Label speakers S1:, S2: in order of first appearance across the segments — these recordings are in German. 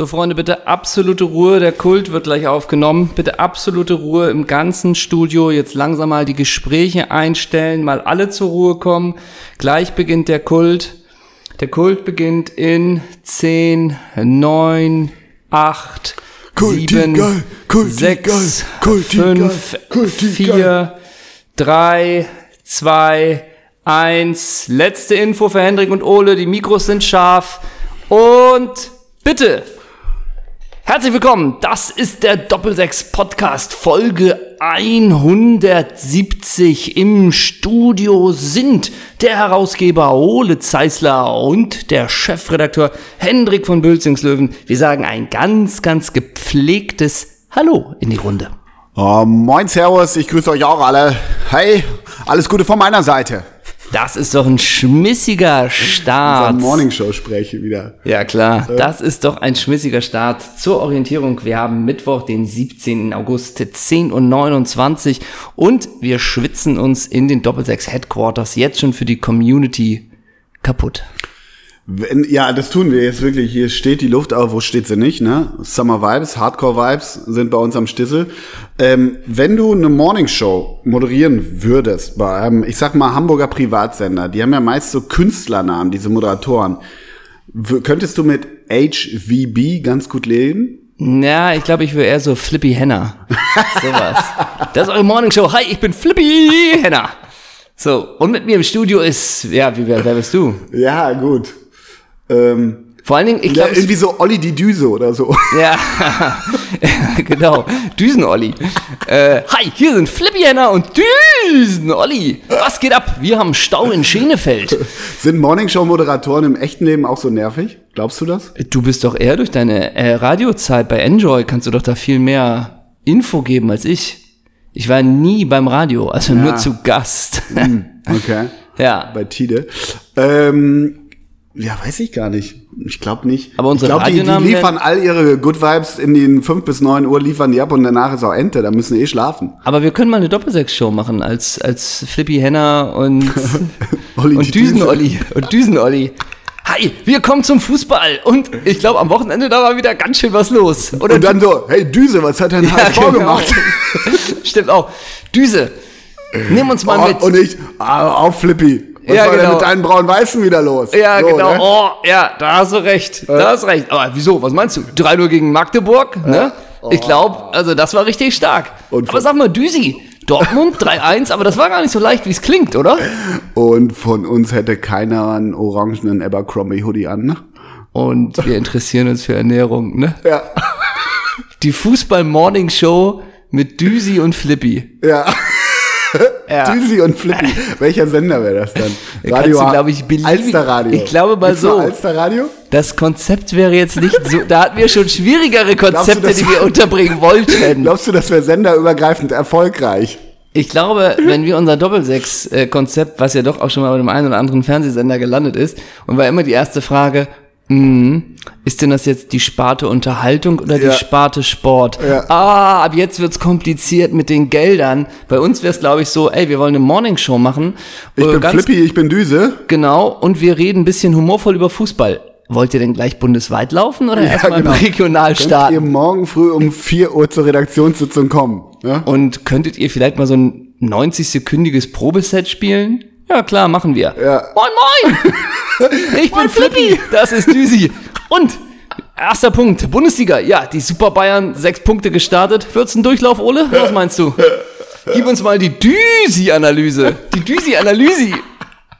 S1: So, Freunde, bitte absolute Ruhe. Der Kult wird gleich aufgenommen. Bitte absolute Ruhe im ganzen Studio. Jetzt langsam mal die Gespräche einstellen, mal alle zur Ruhe kommen. Gleich beginnt der Kult. Der Kult beginnt in 10, 9, 8,
S2: Kulti
S1: 7,
S2: geil, Kulti
S1: 6,
S2: geil, Kulti
S1: 5,
S2: geil, Kulti
S1: 4, 3, 2, 1. Letzte Info für Hendrik und Ole. Die Mikros sind scharf. Und bitte, Herzlich willkommen, das ist der Doppelsechs Podcast Folge 170. Im Studio sind der Herausgeber Ole Zeisler und der Chefredakteur Hendrik von Bülzingslöwen. Wir sagen ein ganz, ganz gepflegtes Hallo in die Runde.
S2: Oh, moin, Servus, ich grüße euch auch alle. Hey, alles Gute von meiner Seite.
S1: Das ist doch ein schmissiger Start.
S2: Unser Morningshow spreche wieder.
S1: Ja klar, das ist doch ein schmissiger Start. Zur Orientierung, wir haben Mittwoch, den 17. August, 10 und 29 und wir schwitzen uns in den Doppelsechs Headquarters jetzt schon für die Community kaputt.
S2: Wenn, ja, das tun wir jetzt wirklich. Hier steht die Luft, aber wo steht sie nicht? Ne? Summer Vibes, Hardcore Vibes sind bei uns am Stissel. Ähm, wenn du eine Morningshow moderieren würdest bei einem, ich sag mal, Hamburger Privatsender, die haben ja meist so Künstlernamen, diese Moderatoren. W könntest du mit HVB ganz gut leben?
S1: Ja, ich glaube, ich wäre eher so Flippy Henna. Sowas. das ist eure Morningshow. Hi, ich bin Flippy Henna. So, und mit mir im Studio ist, ja, wie, wer, wer bist du?
S2: Ja, gut. Ähm,
S1: Vor allen Dingen, ich
S2: ja,
S1: glaube,
S2: irgendwie so Olli die Düse oder so.
S1: Ja, genau. Düsen-Olli. Äh, hi, hier sind Flippy Henna und Düsen-Olli. Was geht ab? Wir haben Stau in Schenefeld.
S2: Sind Morningshow-Moderatoren im echten Leben auch so nervig? Glaubst du das?
S1: Du bist doch eher durch deine äh, Radiozeit bei Enjoy, kannst du doch da viel mehr Info geben als ich. Ich war nie beim Radio, also nur zu Gast.
S2: Okay.
S1: ja.
S2: Bei Tide. Ähm, ja, weiß ich gar nicht. Ich glaube nicht.
S1: Aber unsere
S2: ich glaube, die, die liefern all ihre Good Vibes in den 5 bis 9 Uhr, liefern die ab und danach ist auch Ente. Da müssen die eh schlafen.
S1: Aber wir können mal eine Doppelsechs-Show machen als, als Flippy Henna und, und Düsen-Olli. Und Düsen-Olli. Hi, wir kommen zum Fußball. Und ich glaube, am Wochenende da war wieder ganz schön was los. Oder
S2: Und dann so, hey Düse, was hat dein HSV
S1: genau.
S2: gemacht?
S1: Stimmt auch. Düse, nimm uns mal
S2: Oh,
S1: mit.
S2: und ich, ah, auf Flippy. Was
S1: Ja,
S2: war denn
S1: genau.
S2: mit deinen braun-weißen wieder los?
S1: ja,
S2: So,
S1: genau.
S2: ne?
S1: Oh, ja, da hast du recht. Da hast du recht. Aber wieso? Was meinst du? 3-0 gegen Magdeburg? Ne? Ich glaube, also das war richtig stark.
S2: Und
S1: aber sag mal, Düsi, Dortmund 3-1, aber das war gar nicht so leicht, wie es klingt, oder?
S2: Und von uns hätte keiner einen orangenen Abercrombie Hoodie an. Ne?
S1: Und wir interessieren uns für Ernährung, ne?
S2: Ja,
S1: Die Fußball-Morning-Show mit Düsi und Flippy.
S2: ja.
S1: Ja.
S2: Düsi und Flippy. Welcher Sender wäre das dann?
S1: kannst du, glaub ich, beliebig-
S2: Alster Radio.
S1: Ich glaube mal
S2: Gibt's
S1: so.
S2: Alster Radio?
S1: Das Konzept wäre jetzt nicht so, da hatten wir schon schwierigere Konzepte,
S2: das
S1: die wir unterbringen wollten.
S2: Glaubst du, das wäre senderübergreifend erfolgreich?
S1: Ich glaube, wenn wir unser Doppelsechs-Konzept, was ja doch auch schon mal bei dem einen oder anderen Fernsehsender gelandet ist, und war immer die erste Frage, mh, ist denn das jetzt die Sparte Unterhaltung oder die
S2: Ja.
S1: Sparte Sport?
S2: Ja.
S1: Ah, ab jetzt wird's kompliziert mit den Geldern. Bei uns wäre es, glaube ich, so, ey, wir wollen eine Morningshow machen.
S2: Ich
S1: Äh,
S2: bin Flippy, ich bin Düse.
S1: Genau, und wir reden ein bisschen humorvoll über Fußball. Wollt ihr denn gleich bundesweit laufen oder erstmal
S2: genau.
S1: regional
S2: Könnt ihr
S1: starten?
S2: morgen früh um 4 Uhr zur Redaktionssitzung kommen? Ne?
S1: Und könntet ihr vielleicht mal so ein 90-sekündiges Probeset spielen? Ja, klar, machen wir.
S2: Ja.
S1: Moin, moin! Ich bin Flippy, das ist Düsi. Und erster Punkt, Bundesliga. Ja, die Super Bayern, sechs Punkte gestartet. 14 Durchlauf, Ole? Was meinst du? Gib uns mal die Düsi-Analyse. Die Düsi-Analyse.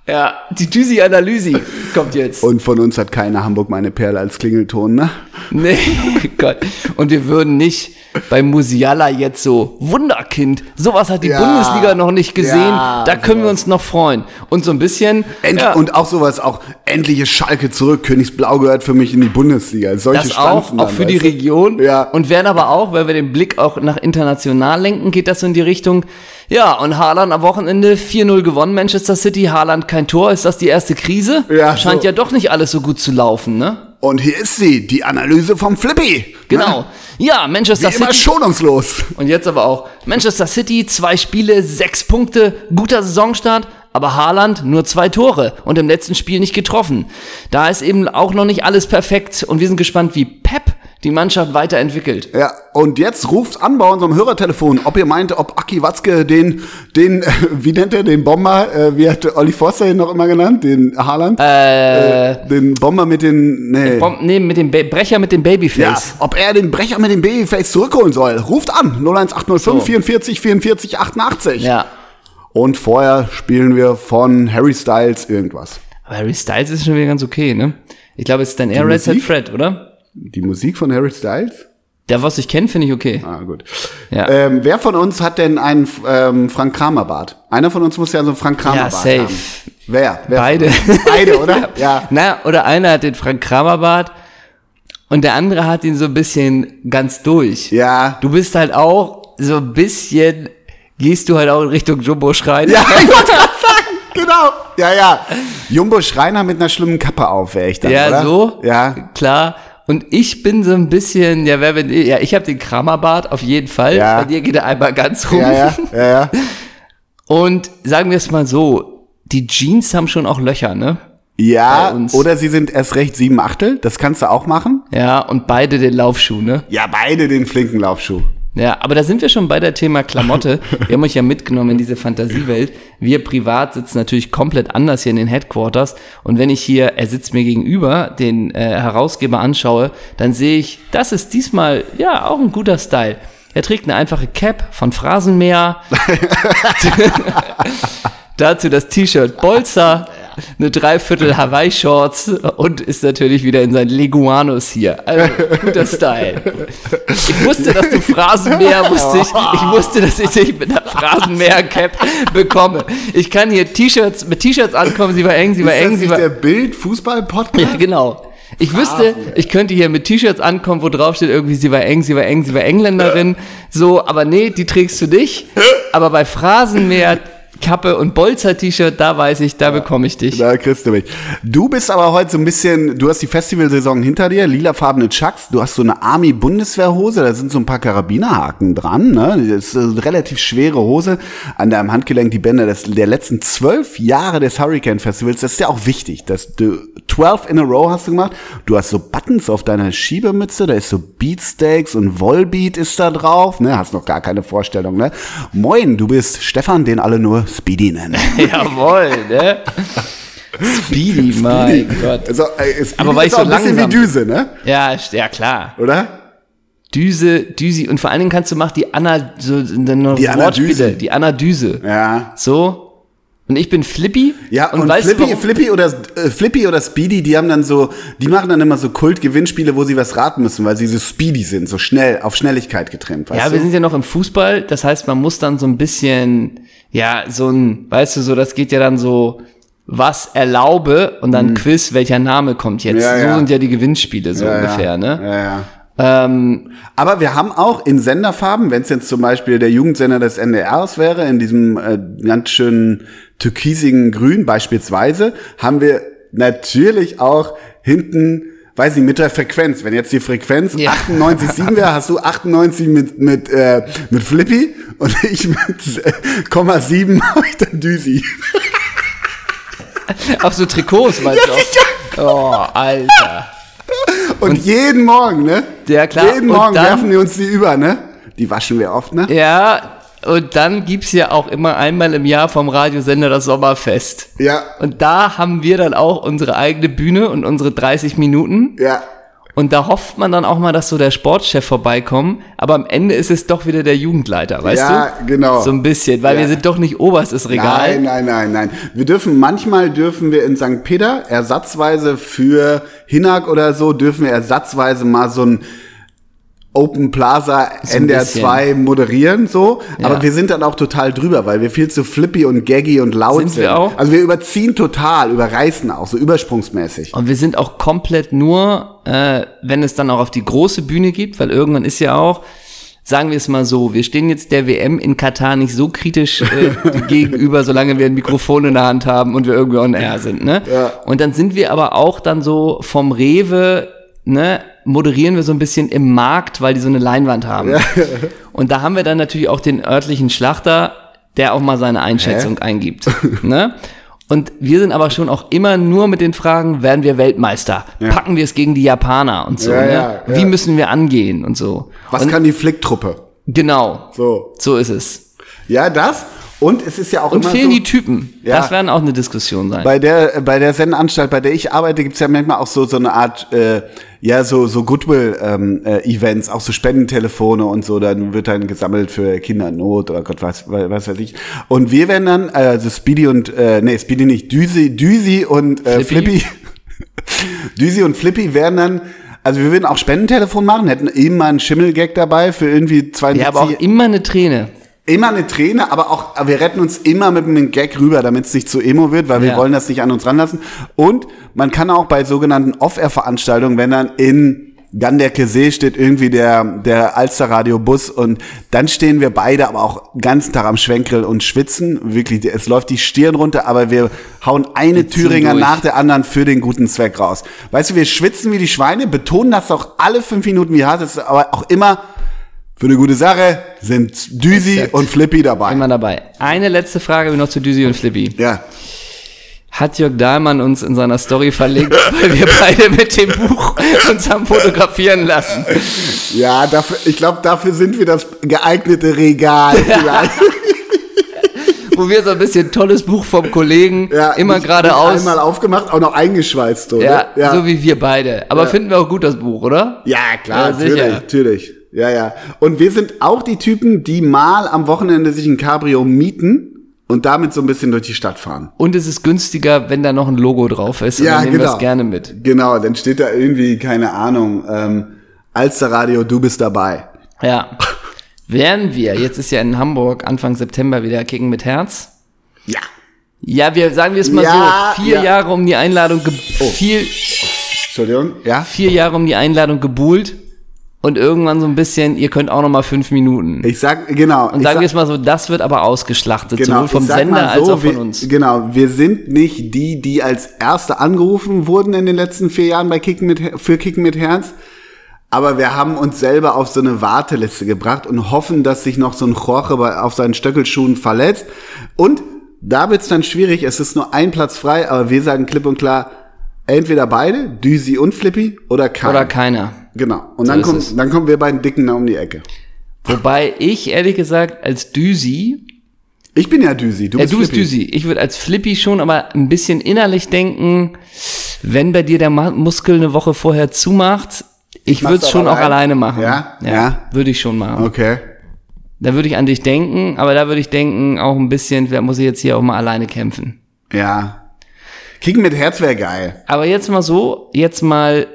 S1: Ja, die Düsi-Analyse kommt jetzt.
S2: Und von uns hat keine Hamburg meine Perle als Klingelton, ne?
S1: Nee, Gott. Und wir würden nicht bei Musiala jetzt so, Wunderkind, sowas hat die
S2: Ja.
S1: Bundesliga noch nicht gesehen,
S2: Ja,
S1: da können wir uns noch freuen. Und so ein bisschen,
S2: End
S1: ja,
S2: Und auch sowas, auch endlich ist Schalke zurück. Königsblau gehört für mich in die Bundesliga. Solche
S1: das auch,
S2: Stanzen
S1: auch
S2: dann,
S1: für die
S2: du?
S1: Region.
S2: Ja.
S1: Und werden aber auch, weil wir den Blick auch nach international lenken, geht das so in die Richtung, ja, und Haaland am Wochenende 4-0 gewonnen, Manchester City, Haaland kein Tor, ist das die erste Krise?
S2: Ja,
S1: Scheint
S2: so.
S1: ja doch nicht alles so gut zu laufen, ne?
S2: Und hier ist sie, die Analyse vom Flippy.
S1: Genau.
S2: Ne?
S1: Ja, Manchester
S2: Wie immer
S1: City.
S2: schonungslos.
S1: Und jetzt aber auch Manchester City, zwei Spiele, sechs Punkte, guter Saisonstart, aber Haaland nur zwei Tore und im letzten Spiel nicht getroffen. Da ist eben auch noch nicht alles perfekt und wir sind gespannt, wie Pep die Mannschaft weiterentwickelt.
S2: Ja, und jetzt ruft an bei unserem Hörertelefon, ob ihr meint, ob Aki Watzke den, den, äh, wie nennt er den Bomber, äh, wie hat Olli Forster ihn noch immer genannt, den Haaland? Äh, den Bomber mit den, nee.
S1: Bom nee, mit dem Ba- Brecher mit dem
S2: Ja,
S1: Babyface.
S2: ob er den Brecher mit dem Babyface zurückholen soll. Ruft an, 01805
S1: So.
S2: 44 44 88.
S1: Ja.
S2: Und vorher spielen wir von Harry Styles irgendwas.
S1: Aber Harry Styles ist schon wieder ganz okay, ne? Ich glaube, es ist dann eher Red Set? Fred, oder?
S2: Die Musik von Harry Styles?
S1: Der, was ich kenne, finde ich okay.
S2: Ah, gut.
S1: Ja.
S2: Ähm, wer von uns hat denn einen ähm, Frank Kramer Bart? Einer von uns muss ja so einen Frank Kramer
S1: Ja,
S2: Bart
S1: safe.
S2: haben. Wer? Wer
S1: Beide.
S2: Beide, oder? ja.
S1: Na, oder einer hat den Frank Kramer Bart und der andere hat ihn so ein bisschen ganz durch.
S2: Ja.
S1: Du bist halt auch so ein bisschen, gehst du halt auch in Richtung Jumbo Schreiner.
S2: Ja, ich wollte gerade sagen, genau. Ja, ja. Jumbo Schreiner mit einer schlimmen Kappe auf, wäre ich dann,
S1: Ja,
S2: oder?
S1: so.
S2: Ja.
S1: Klar. Und ich bin so ein bisschen, ja, wer bin ich? Ja, ich habe den Kramerbart auf jeden Fall.
S2: Ja.
S1: Bei dir geht er einmal ganz rum.
S2: Ja, ja, ja.
S1: Und sagen wir es mal so, die Jeans haben schon auch Löcher, ne?
S2: Ja, oder sie sind erst recht sieben Achtel. Das kannst du auch machen.
S1: Ja, und beide den Laufschuh, ne?
S2: Ja, beide den flinken Laufschuh.
S1: Ja, aber da sind wir schon bei der Thema Klamotte. Wir haben euch ja mitgenommen in diese Fantasiewelt. Wir privat sitzen natürlich komplett anders hier in den Headquarters. Und wenn ich hier, er sitzt mir gegenüber, den äh, Herausgeber anschaue, dann sehe ich, das ist diesmal ja auch ein guter Style. Er trägt eine einfache Cap von Phrasenmäher. Dazu das T-Shirt Bolzer, eine Dreiviertel Hawaii-Shorts und ist natürlich wieder in seinen Leguanos hier. Also, guter Style. Ich wusste, dass du Phrasenmäher wusste ich. Ich wusste, dass ich dich mit einer Phrasenmäher-Cap bekomme. Ich kann hier T-Shirts, mit T-Shirts ankommen, sie war eng, sie war
S2: Ist
S1: eng,
S2: das
S1: sie war.
S2: der Bild-Fußball-Podcast?
S1: Ja, genau. Ich wüsste, ich könnte hier mit T-Shirts ankommen, wo drauf steht irgendwie, sie war eng, sie war eng, sie war Engländerin. So, aber nee, die trägst du nicht. Aber bei Phrasenmäher, Kappe und Bolzer-T-Shirt, da weiß ich, da bekomme ich dich.
S2: Da kriegst du mich. Du bist aber heute so ein bisschen, du hast die Festivalsaison hinter dir, lilafarbene Chucks, du hast so eine Army-Bundeswehrhose, da sind so ein paar Karabinerhaken dran, ne? Das ist eine relativ schwere Hose. An deinem Handgelenk die Bänder des, der letzten zwölf Jahre des Hurricane Festivals, das ist ja auch wichtig, dass du 12 in a row hast du gemacht. Du hast so Buttons auf deiner Schiebemütze, da ist so Beatsteaks und Volbeat ist da drauf, ne? Hast noch gar keine Vorstellung, ne? Moin, du bist Stefan, den alle nur Speedy nennen.
S1: Jawohl, ne? Speedy, mein Gott.
S2: Also, äh, Speedy
S1: Aber weil
S2: ist
S1: ich so
S2: auch ein bisschen
S1: langsam
S2: wie Düse, ne?
S1: Ja, ja klar.
S2: Oder?
S1: Düse, Düsi. Und vor allen Dingen kannst du machen die Anna, so,
S2: Die Anadüse.
S1: die Anadüse.
S2: Ja.
S1: So. Und ich bin Flippy.
S2: Ja, und,
S1: du,
S2: Flippy,
S1: warum?
S2: Flippy, oder, äh, Flippy oder Speedy, die haben dann so, die machen dann immer so Kult-Gewinnspiele, wo sie was raten müssen, weil sie so Speedy sind, so schnell, auf Schnelligkeit getrimmt, weißt
S1: Ja,
S2: du?
S1: wir sind ja noch im Fußball, das heißt, man muss dann so ein bisschen, ja, so ein, weißt du, so, das geht ja dann so, was erlaube und dann Quiz, welcher Name kommt jetzt.
S2: Mhm. Ja,
S1: so
S2: ja.
S1: sind ja die Gewinnspiele so
S2: ja,
S1: ungefähr, ne?
S2: Ja, ja.
S1: Ähm,
S2: Aber wir haben auch in Senderfarben, wenn es jetzt zum Beispiel der Jugendsender des NDRs wäre, in diesem äh, ganz schönen türkisigen Grün beispielsweise, haben wir natürlich auch hinten, weiß ich, mit der Frequenz. Wenn jetzt die Frequenz
S1: Ja.
S2: 98,7 wäre, hast du 98 mit, mit, äh, mit Flippy und ich mit äh, Komma 7 habe ich dann Düsi.
S1: auch so Trikots, meinst du? auch? Oh, Alter.
S2: Und, jeden Morgen, ne?
S1: Ja, klar.
S2: Jeden
S1: Und
S2: Morgen werfen die uns die über, ne? Die waschen wir oft, ne?
S1: Ja, und dann gibt's ja auch immer einmal im Jahr vom Radiosender das Sommerfest.
S2: Ja,
S1: Und da haben wir dann auch unsere eigene Bühne und unsere 30 Minuten.
S2: ja.
S1: Und da hofft man dann auch mal, dass so der Sportchef vorbeikommt. Aber am Ende ist es doch wieder der Jugendleiter, weißt du?
S2: Ja, genau.
S1: So ein bisschen, weil
S2: Ja.
S1: wir sind doch nicht oberstes Regal.
S2: Nein, nein, nein, nein. Wir dürfen, manchmal dürfen wir in St. Peter ersatzweise für Hinak oder so, dürfen wir ersatzweise mal so ein Open Plaza
S1: ein
S2: NDR
S1: bisschen.
S2: 2 moderieren, so.
S1: Ja.
S2: Aber wir sind dann auch total drüber, weil wir viel zu flippy und gaggy und laut
S1: Sind
S2: sind.
S1: wir auch?
S2: Also wir überziehen total, überreißen auch, so übersprungsmäßig.
S1: Und wir sind auch komplett nur, äh, wenn es dann auch auf die große Bühne gibt, weil irgendwann ist ja auch, sagen wir es mal so, wir stehen jetzt der WM in Katar nicht so kritisch äh, gegenüber, solange wir ein Mikrofon in der Hand haben und wir irgendwie on air sind, ne?
S2: Ja.
S1: Und dann sind wir aber auch dann so vom Rewe, ne, moderieren wir so ein bisschen im Markt, weil die so eine Leinwand haben. Und da haben wir dann natürlich auch den örtlichen Schlachter, der auch mal seine Einschätzung eingibt, ne? Und wir sind aber schon auch immer nur mit den Fragen, werden wir Weltmeister? Packen wir es gegen die Japaner und so,
S2: Ja,
S1: ne?
S2: ja,
S1: Wie
S2: ja.
S1: müssen wir angehen und so.
S2: Was
S1: und
S2: kann die Flicktruppe?
S1: genau,
S2: So.
S1: so ist es.
S2: Ja, das. Und es ist ja auch
S1: Und
S2: immer
S1: fehlen
S2: so,
S1: die Typen.
S2: Ja.
S1: Das werden auch eine Diskussion sein.
S2: bei der bei der Sendenanstalt, bei der ich arbeite, gibt's ja manchmal auch so so eine Art äh, ja so so Goodwill ähm, äh, Events, auch so Spendentelefone und so. Dann wird dann gesammelt für Kinder in Not oder Gott weiß was weiß ich. Und wir werden dann also Speedy und äh, nee Speedy nicht Düsi Düsi und äh,
S1: Flippy.
S2: Flippy Düsi und Flippy werden dann also wir würden auch Spendentelefon machen, hätten immer einen Schimmelgag dabei für irgendwie 72
S1: ja, aber auch immer eine Träne.
S2: Immer eine Träne, aber auch wir retten uns immer mit einem Gag rüber, damit es nicht zu emo wird, weil wir
S1: Ja.
S2: wollen das nicht an uns ranlassen. Und man kann auch bei sogenannten Off-Air-Veranstaltungen, wenn dann in Ganderke See steht irgendwie der, der Alster-Radio-Bus und dann stehen wir beide aber auch den ganzen Tag am Schwenkgrill und schwitzen. Wirklich, es läuft die Stirn runter, aber wir hauen eine Thüringer
S1: durch.
S2: nach der anderen für den guten Zweck raus. Weißt du, wir schwitzen wie die Schweine, betonen das auch alle fünf Minuten, wie hart es ist, aber auch immer für eine gute Sache sind Düsi und Flippy dabei.
S1: Immer dabei. Eine letzte Frage noch zu Düsi und Flippy.
S2: Ja.
S1: Hat Jörg Dahlmann uns in seiner Story verlinkt, weil wir beide mit dem Buch uns haben fotografieren lassen.
S2: Ja, dafür, ich glaube, dafür sind wir das geeignete Regal vielleicht.
S1: Wo wir so ein bisschen tolles Buch vom Kollegen,
S2: Ja,
S1: immer geradeaus.
S2: Einmal aufgemacht, auch noch eingeschweißt, oder?
S1: Ja, so wie wir beide. Aber finden wir auch gut das Buch, oder?
S2: Ja, klar,
S1: Ja, sicher.
S2: natürlich, natürlich. Ja, ja. Und wir sind auch die Typen, die mal am Wochenende sich ein Cabrio mieten und damit so ein bisschen durch die Stadt fahren.
S1: Und es ist günstiger, wenn da noch ein Logo drauf ist.
S2: Ja,
S1: dann nehmen wir
S2: genau.
S1: es gerne mit.
S2: Genau, dann steht da irgendwie, keine Ahnung, ähm, Alsterradio, du bist dabei.
S1: Ja. Wären wir, jetzt ist ja in Hamburg Anfang September wieder Kicken mit Herz.
S2: Ja.
S1: Ja, wir sagen wir es mal
S2: Ja,
S1: so, vier
S2: ja.
S1: Jahre um die Einladung, ge vier,
S2: Entschuldigung, ja?
S1: vier Jahre um die Einladung gebuhlt und irgendwann so ein bisschen, ihr könnt auch noch mal fünf Minuten.
S2: Ich sag, genau.
S1: und sagen
S2: sag-
S1: wir es mal so, das wird aber ausgeschlachtet,
S2: Genau,
S1: sowohl vom Sender
S2: mal
S1: als
S2: so,
S1: auch von
S2: wir,
S1: uns.
S2: Genau, wir sind nicht die, die als Erste angerufen wurden in den letzten vier Jahren bei Kicken mit, für Kicken mit Herz. Aber wir haben uns selber auf so eine Warteliste gebracht und hoffen, dass sich noch so ein Jorge auf seinen Stöckelschuhen verletzt. Und da wird's dann schwierig. Es ist nur ein Platz frei, aber wir sagen klipp und klar, entweder beide, Düsi und Flippy, oder keiner.
S1: Oder keiner.
S2: Genau. Und
S1: So
S2: dann, kommt, dann kommen wir beiden Dicken da um die Ecke.
S1: Wobei ich ehrlich gesagt als Düsi,
S2: Ich bin ja Düsi, du
S1: ja,
S2: bist
S1: du bist. Düsi, ich würde als Flippy schon aber ein bisschen innerlich denken, wenn bei dir der Muskel eine Woche vorher zumacht, ich würde es schon
S2: auch
S1: auch
S2: allein?
S1: alleine machen.
S2: Ja?
S1: ja
S2: Ja?
S1: würde ich schon machen.
S2: Okay.
S1: Da würde ich an dich denken, aber da würde ich denken auch ein bisschen, vielleicht muss ich jetzt hier auch mal alleine kämpfen.
S2: Ja. Kicken mit Herz wäre geil.
S1: Aber jetzt mal so, jetzt mal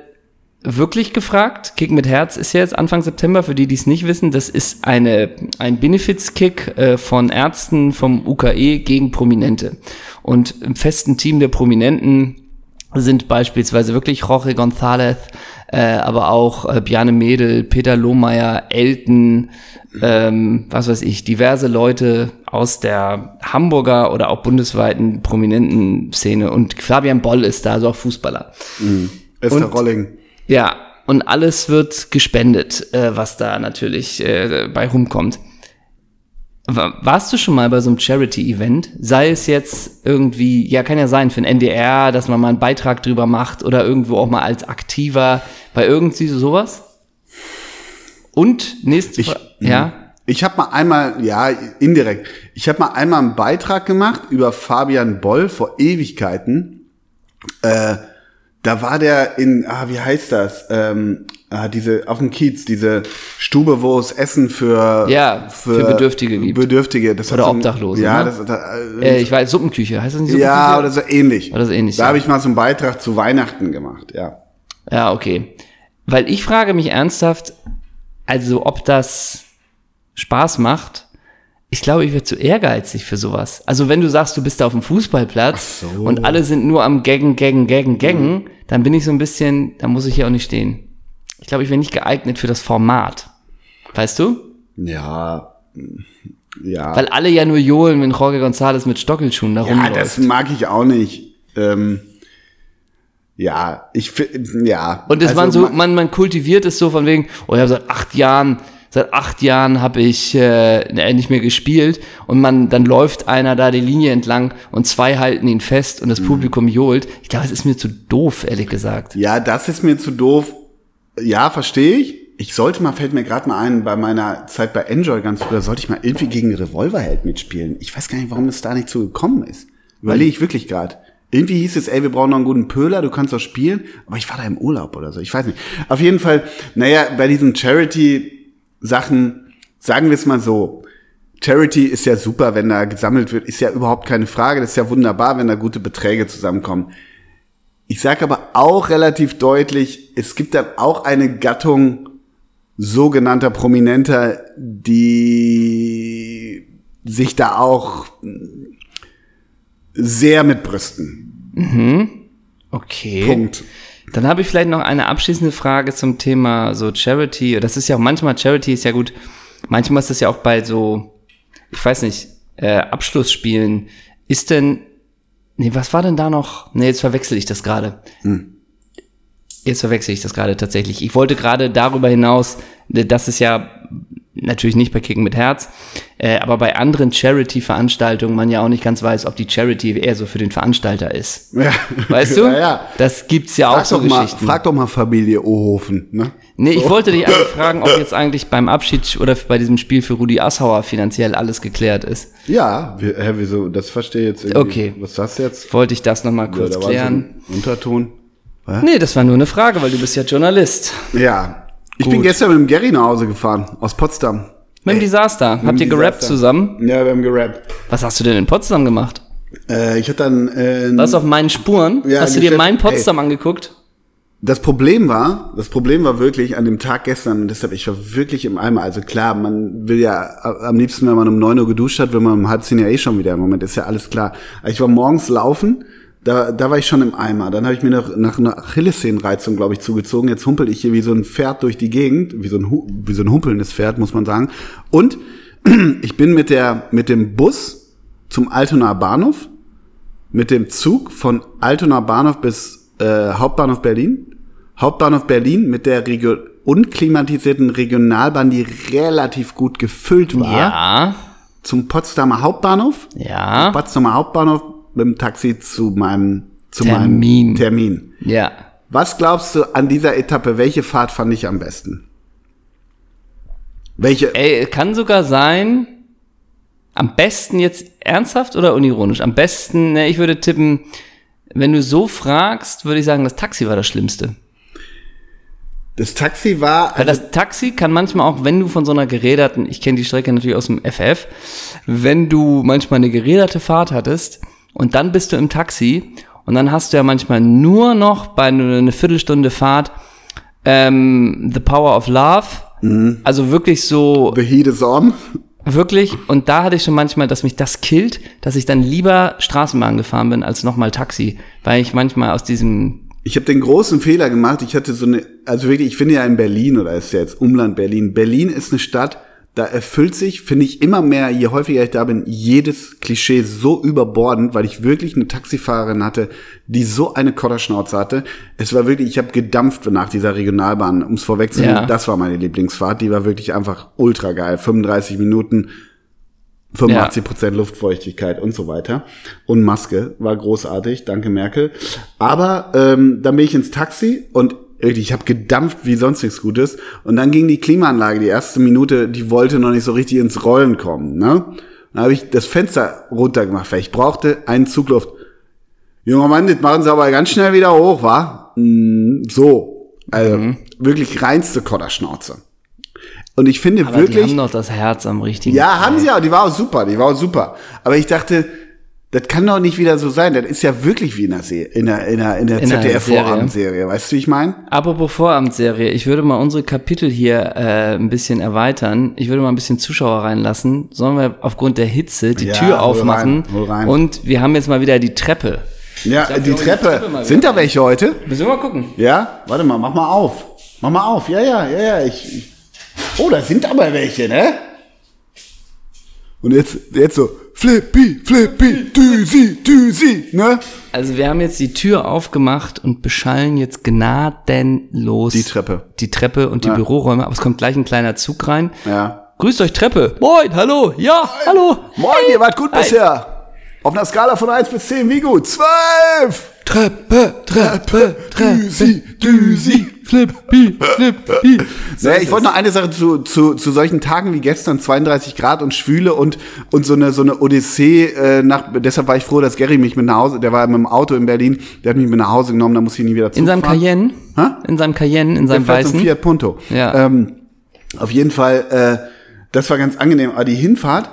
S1: wirklich gefragt. Kick mit Herz ist ja jetzt Anfang September, für die, die es nicht wissen. Das ist eine, ein Benefits-Kick äh, von Ärzten vom UKE gegen Prominente. Und im festen Team der Prominenten sind beispielsweise wirklich Jorge González, äh, aber auch äh, Bjarne Mädel, Peter Lohmeier, Elton, ähm, was weiß ich, diverse Leute aus der Hamburger oder auch bundesweiten prominenten Szene. Und Fabian Boll ist da, also auch Fußballer.
S2: Esther
S1: Und-
S2: Rolling.
S1: Ja, und alles wird gespendet, äh, was da natürlich äh, bei rumkommt. Wa- Warst du schon mal bei so einem Charity-Event? Sei es jetzt irgendwie, ja, kann ja sein, für ein NDR, dass man mal einen Beitrag drüber macht oder irgendwo auch mal als Aktiver bei irgendwie sowas? Und nächste
S2: Ich-
S1: Fra- ja,
S2: Ich habe mal einmal, ja, indirekt, ich habe mal einmal einen Beitrag gemacht über Fabian Boll vor Ewigkeiten. Äh, da war der in, ah, wie heißt das? Ähm, ah, diese, auf dem Kiez, diese Stube, wo es Essen für,
S1: Ja, für Bedürftige gibt.
S2: Bedürftige. Das
S1: Oder
S2: so ein-
S1: Obdachlose,
S2: Ja,
S1: ne?
S2: das, da,
S1: äh, ich weiß, Suppenküche, heißt das nicht Suppenküche?
S2: ja, oder so ähnlich.
S1: Oder so ähnlich,
S2: Da
S1: ja.
S2: habe ich mal so einen Beitrag zu Weihnachten gemacht, ja.
S1: Ja, okay. Weil ich frage mich ernsthaft, also ob das Spaß macht. Ich glaube, ich werde zu ehrgeizig für sowas. Also wenn du sagst, du bist da auf dem Fußballplatz
S2: so.
S1: und alle sind nur am Gaggen, Gaggen, Gaggen, Gaggen, dann bin ich so ein bisschen, da muss ich hier auch nicht stehen. Ich glaube, ich wäre nicht geeignet für das Format. Weißt du?
S2: Ja, ja.
S1: Weil alle ja nur johlen, wenn Jorge González mit Stockelschuhen da
S2: Ja,
S1: rumläuft.
S2: das mag ich auch nicht. Ähm, ja, ich finde, ja.
S1: Und es
S2: Also
S1: man so,
S2: ma-
S1: man, man kultiviert es so von wegen, oh ja, seit acht Jahren, seit acht Jahren habe ich äh, nicht mehr gespielt und man dann läuft einer da die Linie entlang und zwei halten ihn fest und das
S2: Mhm.
S1: Publikum johlt. Ich glaube, es ist mir zu doof, ehrlich gesagt.
S2: Ja, das ist mir zu doof. Ja, verstehe ich. Ich sollte mal, fällt mir gerade mal ein, bei meiner Zeit bei Enjoy ganz früher, sollte ich mal irgendwie gegen Revolverheld mitspielen. Ich weiß gar nicht, warum es da nicht so gekommen ist. Überlege ich wirklich gerade. Irgendwie hieß es, ey, wir brauchen noch einen guten Pöhler, du kannst doch spielen. Aber ich war da im Urlaub oder so, ich weiß nicht. Auf jeden Fall, naja, bei diesen Charity-Sachen, sagen wir es mal so, Charity ist ja super, wenn da gesammelt wird, ist ja überhaupt keine Frage. Das ist ja wunderbar, wenn da gute Beträge zusammenkommen. Ich sage aber auch relativ deutlich, es gibt dann auch eine Gattung sogenannter Prominenter, die sich da auch sehr mit brüsten.
S1: Okay.
S2: Punkt.
S1: Dann habe ich vielleicht noch eine abschließende Frage zum Thema so Charity. Das ist ja auch manchmal, Charity ist ja gut, manchmal ist das ja auch bei so, ich weiß nicht, äh, Abschlussspielen. Ist denn, nee, was war denn da noch? Nee, jetzt verwechsel ich das gerade. Jetzt verwechsel ich das gerade tatsächlich. Ich wollte gerade darüber hinaus, dass es ja natürlich nicht bei Kicken mit Herz, äh, aber bei anderen Charity-Veranstaltungen man ja auch nicht ganz weiß, ob die Charity eher so für den Veranstalter ist.
S2: Ja.
S1: Weißt du?
S2: Ja, ja.
S1: Das gibt's ja auch
S2: Frag
S1: so
S2: doch, mal,
S1: Geschichten.
S2: frag doch mal Familie Ohofen. Ne?
S1: nee, ich wollte dich eigentlich fragen, ob jetzt eigentlich beim Abschied oder bei diesem Spiel für Rudi Assauer finanziell alles geklärt ist.
S2: Ja, wir, hä, wieso? Das verstehe ich jetzt irgendwie.
S1: Okay.
S2: Was ist das jetzt?
S1: Wollte ich das nochmal
S2: Ja,
S1: kurz
S2: da war so
S1: klären.
S2: ein Unterton.
S1: Nee, das war nur eine Frage, weil du bist ja Journalist.
S2: Ja. Ich
S1: Gut.
S2: bin gestern mit dem Gary nach Hause gefahren, aus Potsdam.
S1: Mit dem Desaster. Habt ihr gerappt zusammen?
S2: Ja, wir haben gerappt.
S1: Was hast du denn in Potsdam gemacht?
S2: Äh, ich hatte dann. Äh,
S1: Was auf meinen Spuren?
S2: Ja,
S1: hast du dir
S2: Geschäft-
S1: mein Potsdam angeguckt?
S2: Das Problem war, das Problem war wirklich an dem Tag gestern, und deshalb, ich war wirklich im Eimer. Also klar, man will ja a- am liebsten, wenn man um neun Uhr geduscht hat, wenn man um halb zehn ja eh schon wieder im Moment, ist ja alles klar. Ich war morgens laufen, da, da war ich schon im Eimer. Dann habe ich mir noch nach einer Achillessehnenreizung, glaube ich, zugezogen. Jetzt humpel ich hier wie so ein Pferd durch die Gegend, wie so ein, wie so ein humpelndes Pferd, muss man sagen. Und ich bin mit der, mit dem Bus zum Altonaer Bahnhof, mit dem Zug von Altonaer Bahnhof bis äh, Hauptbahnhof Berlin. Hauptbahnhof Berlin mit der Regio unklimatisierten Regionalbahn, die relativ gut gefüllt war,
S1: Ja.
S2: zum Potsdamer Hauptbahnhof.
S1: Ja.
S2: Potsdamer Hauptbahnhof mit dem Taxi zu meinem zu
S1: Termin.
S2: meinem Termin.
S1: Ja.
S2: Was glaubst du an dieser Etappe, welche Fahrt fand ich am besten? Welche?
S1: Ey, kann sogar sein, am besten jetzt ernsthaft oder unironisch? Am besten, ne, ich würde tippen, wenn du so fragst, würde ich sagen, das Taxi war das Schlimmste.
S2: Das Taxi war
S1: Weil das Taxi kann manchmal auch, wenn du von so einer geräderten, ich kenne die Strecke natürlich aus dem FF, wenn du manchmal eine geräderte Fahrt hattest und dann bist du im Taxi und dann hast du ja manchmal nur noch bei einer eine Viertelstunde Fahrt ähm, The Power of Love. Also wirklich so,
S2: The Heat is on.
S1: wirklich. Und da hatte ich schon manchmal, dass mich das killt, dass ich dann lieber Straßenbahn gefahren bin als nochmal Taxi, weil ich manchmal aus diesem
S2: Ich habe den großen Fehler gemacht. Ich hatte so eine, also wirklich, ich finde ja in Berlin oder ist ja jetzt Umland Berlin. Berlin ist eine Stadt, da erfüllt sich, finde ich immer mehr, je häufiger ich da bin, jedes Klischee so überbordend, weil ich wirklich eine Taxifahrerin hatte, die so eine Kotterschnauze hatte. Es war wirklich, ich habe gedampft nach dieser Regionalbahn, ums vorwegzunehmen.
S1: Ja.
S2: Das war meine Lieblingsfahrt. Die war wirklich einfach ultra geil. 35 Minuten. 85 Prozent Luftfeuchtigkeit und so weiter. Und Maske war großartig, danke Merkel. Aber ähm, dann bin ich ins Taxi und wirklich, ich habe gedampft wie sonst nichts Gutes. Und dann ging die Klimaanlage, die erste Minute, die wollte noch nicht so richtig ins Rollen kommen. Ne? Dann habe ich das Fenster runtergemacht, weil ich brauchte einen Zugluft. Junger Mann, das machen sie aber ganz schnell wieder hoch, wa? Mm, so. Also wirklich reinste Kotterschnauze. Und ich finde
S1: aber
S2: wirklich.
S1: die haben doch das Herz am richtigen.
S2: Ja, haben sie auch. Die war auch super. Die war auch super. Aber ich dachte, das kann doch nicht wieder so sein. Das ist ja wirklich wie in der, Se in der, in der, in der ZDF-Vorabendserie. Weißt du, wie ich meine?
S1: Apropos Vorabendserie, ich würde mal unsere Kapitel hier äh, ein bisschen erweitern. Ich würde mal ein bisschen Zuschauer reinlassen. Sollen wir aufgrund der Hitze die
S2: Ja,
S1: Tür
S2: hol
S1: aufmachen?
S2: rein, hol rein.
S1: Und wir haben jetzt mal wieder die Treppe.
S2: Ja,
S1: glaub,
S2: die Treppe.
S1: Treppe
S2: Sind da welche heute?
S1: Müssen wir mal gucken.
S2: Ja? Warte mal, mach mal auf. Mach mal auf. Ja, ja, ja, ja. Ich, ich. Oh, da sind aber welche, ne? Und jetzt, jetzt so, Flippy, Flippy, Düsi, Düsi, ne?
S1: Also wir haben jetzt die Tür aufgemacht und beschallen jetzt gnadenlos
S2: Die Treppe.
S1: die Treppe und die
S2: Ja.
S1: Büroräume, aber es kommt gleich ein kleiner Zug rein.
S2: Ja.
S1: Grüßt euch Treppe. Moin, hallo. Ja, hallo.
S2: Moin, ihr wart gut
S1: Hi.
S2: bisher. Auf einer Skala von 1 bis 10, wie gut? 12!
S1: Treppe, Treppe,
S2: Düsi, Düsi.
S1: Flippy, Flippy. So
S2: Naja, ich wollte noch eine Sache zu, zu, zu solchen Tagen wie gestern, 32 Grad und Schwüle und, und so eine, so eine Odyssee äh, nach, deshalb war ich froh, dass Gary mich mit nach Hause, der war mit dem Auto in Berlin, der hat mich mit nach Hause genommen, da muss ich nie wieder
S1: In seinem. Cayenne?
S2: Hä?
S1: In seinem Cayenne, in
S2: Der
S1: seinem
S2: ein
S1: weißen?
S2: Fiat Punto.
S1: Ja.
S2: Ähm, auf jeden Fall, äh, das war ganz angenehm. Aber die Hinfahrt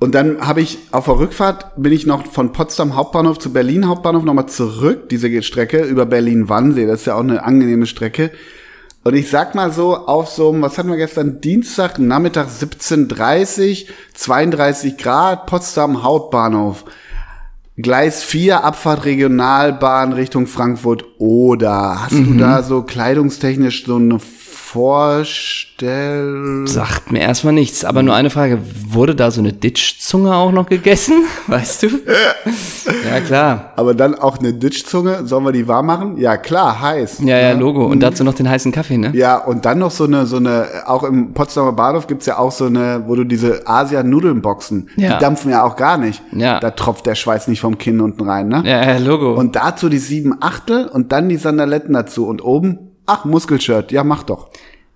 S2: und dann habe ich auf der Rückfahrt bin ich noch von Potsdam Hauptbahnhof zu Berlin Hauptbahnhof nochmal zurück, diese Strecke über Berlin-Wannsee. Das ist ja auch eine angenehme Strecke. Und ich sag mal so, auf so einem, was hatten wir gestern? Dienstag, Nachmittag 17.30, 32 Grad, Potsdam Hauptbahnhof. Gleis 4, Abfahrt Regionalbahn Richtung Frankfurt oder hast du da so kleidungstechnisch so eine Vorstell...
S1: Sagt mir erstmal nichts, aber nur eine Frage. Wurde da so eine Ditchzunge auch noch gegessen? Weißt du? ja, klar.
S2: Aber dann auch eine Ditchzunge, sollen wir die warm machen? Ja, klar, heiß.
S1: Ja, ja, Logo. Und dazu noch den heißen Kaffee, ne?
S2: Ja, und dann noch so eine, so eine, auch im Potsdamer Bahnhof gibt's ja auch so eine, wo du diese Asian-Nudeln-Boxen,
S1: Ja.
S2: die dampfen ja auch gar nicht.
S1: Ja.
S2: Da tropft der Schweiß nicht vom Kinn unten rein, ne?
S1: Ja, ja, Logo.
S2: Und dazu die sieben Achtel und dann die Sandaletten dazu und oben, ach, Muskelshirt, ja, mach doch.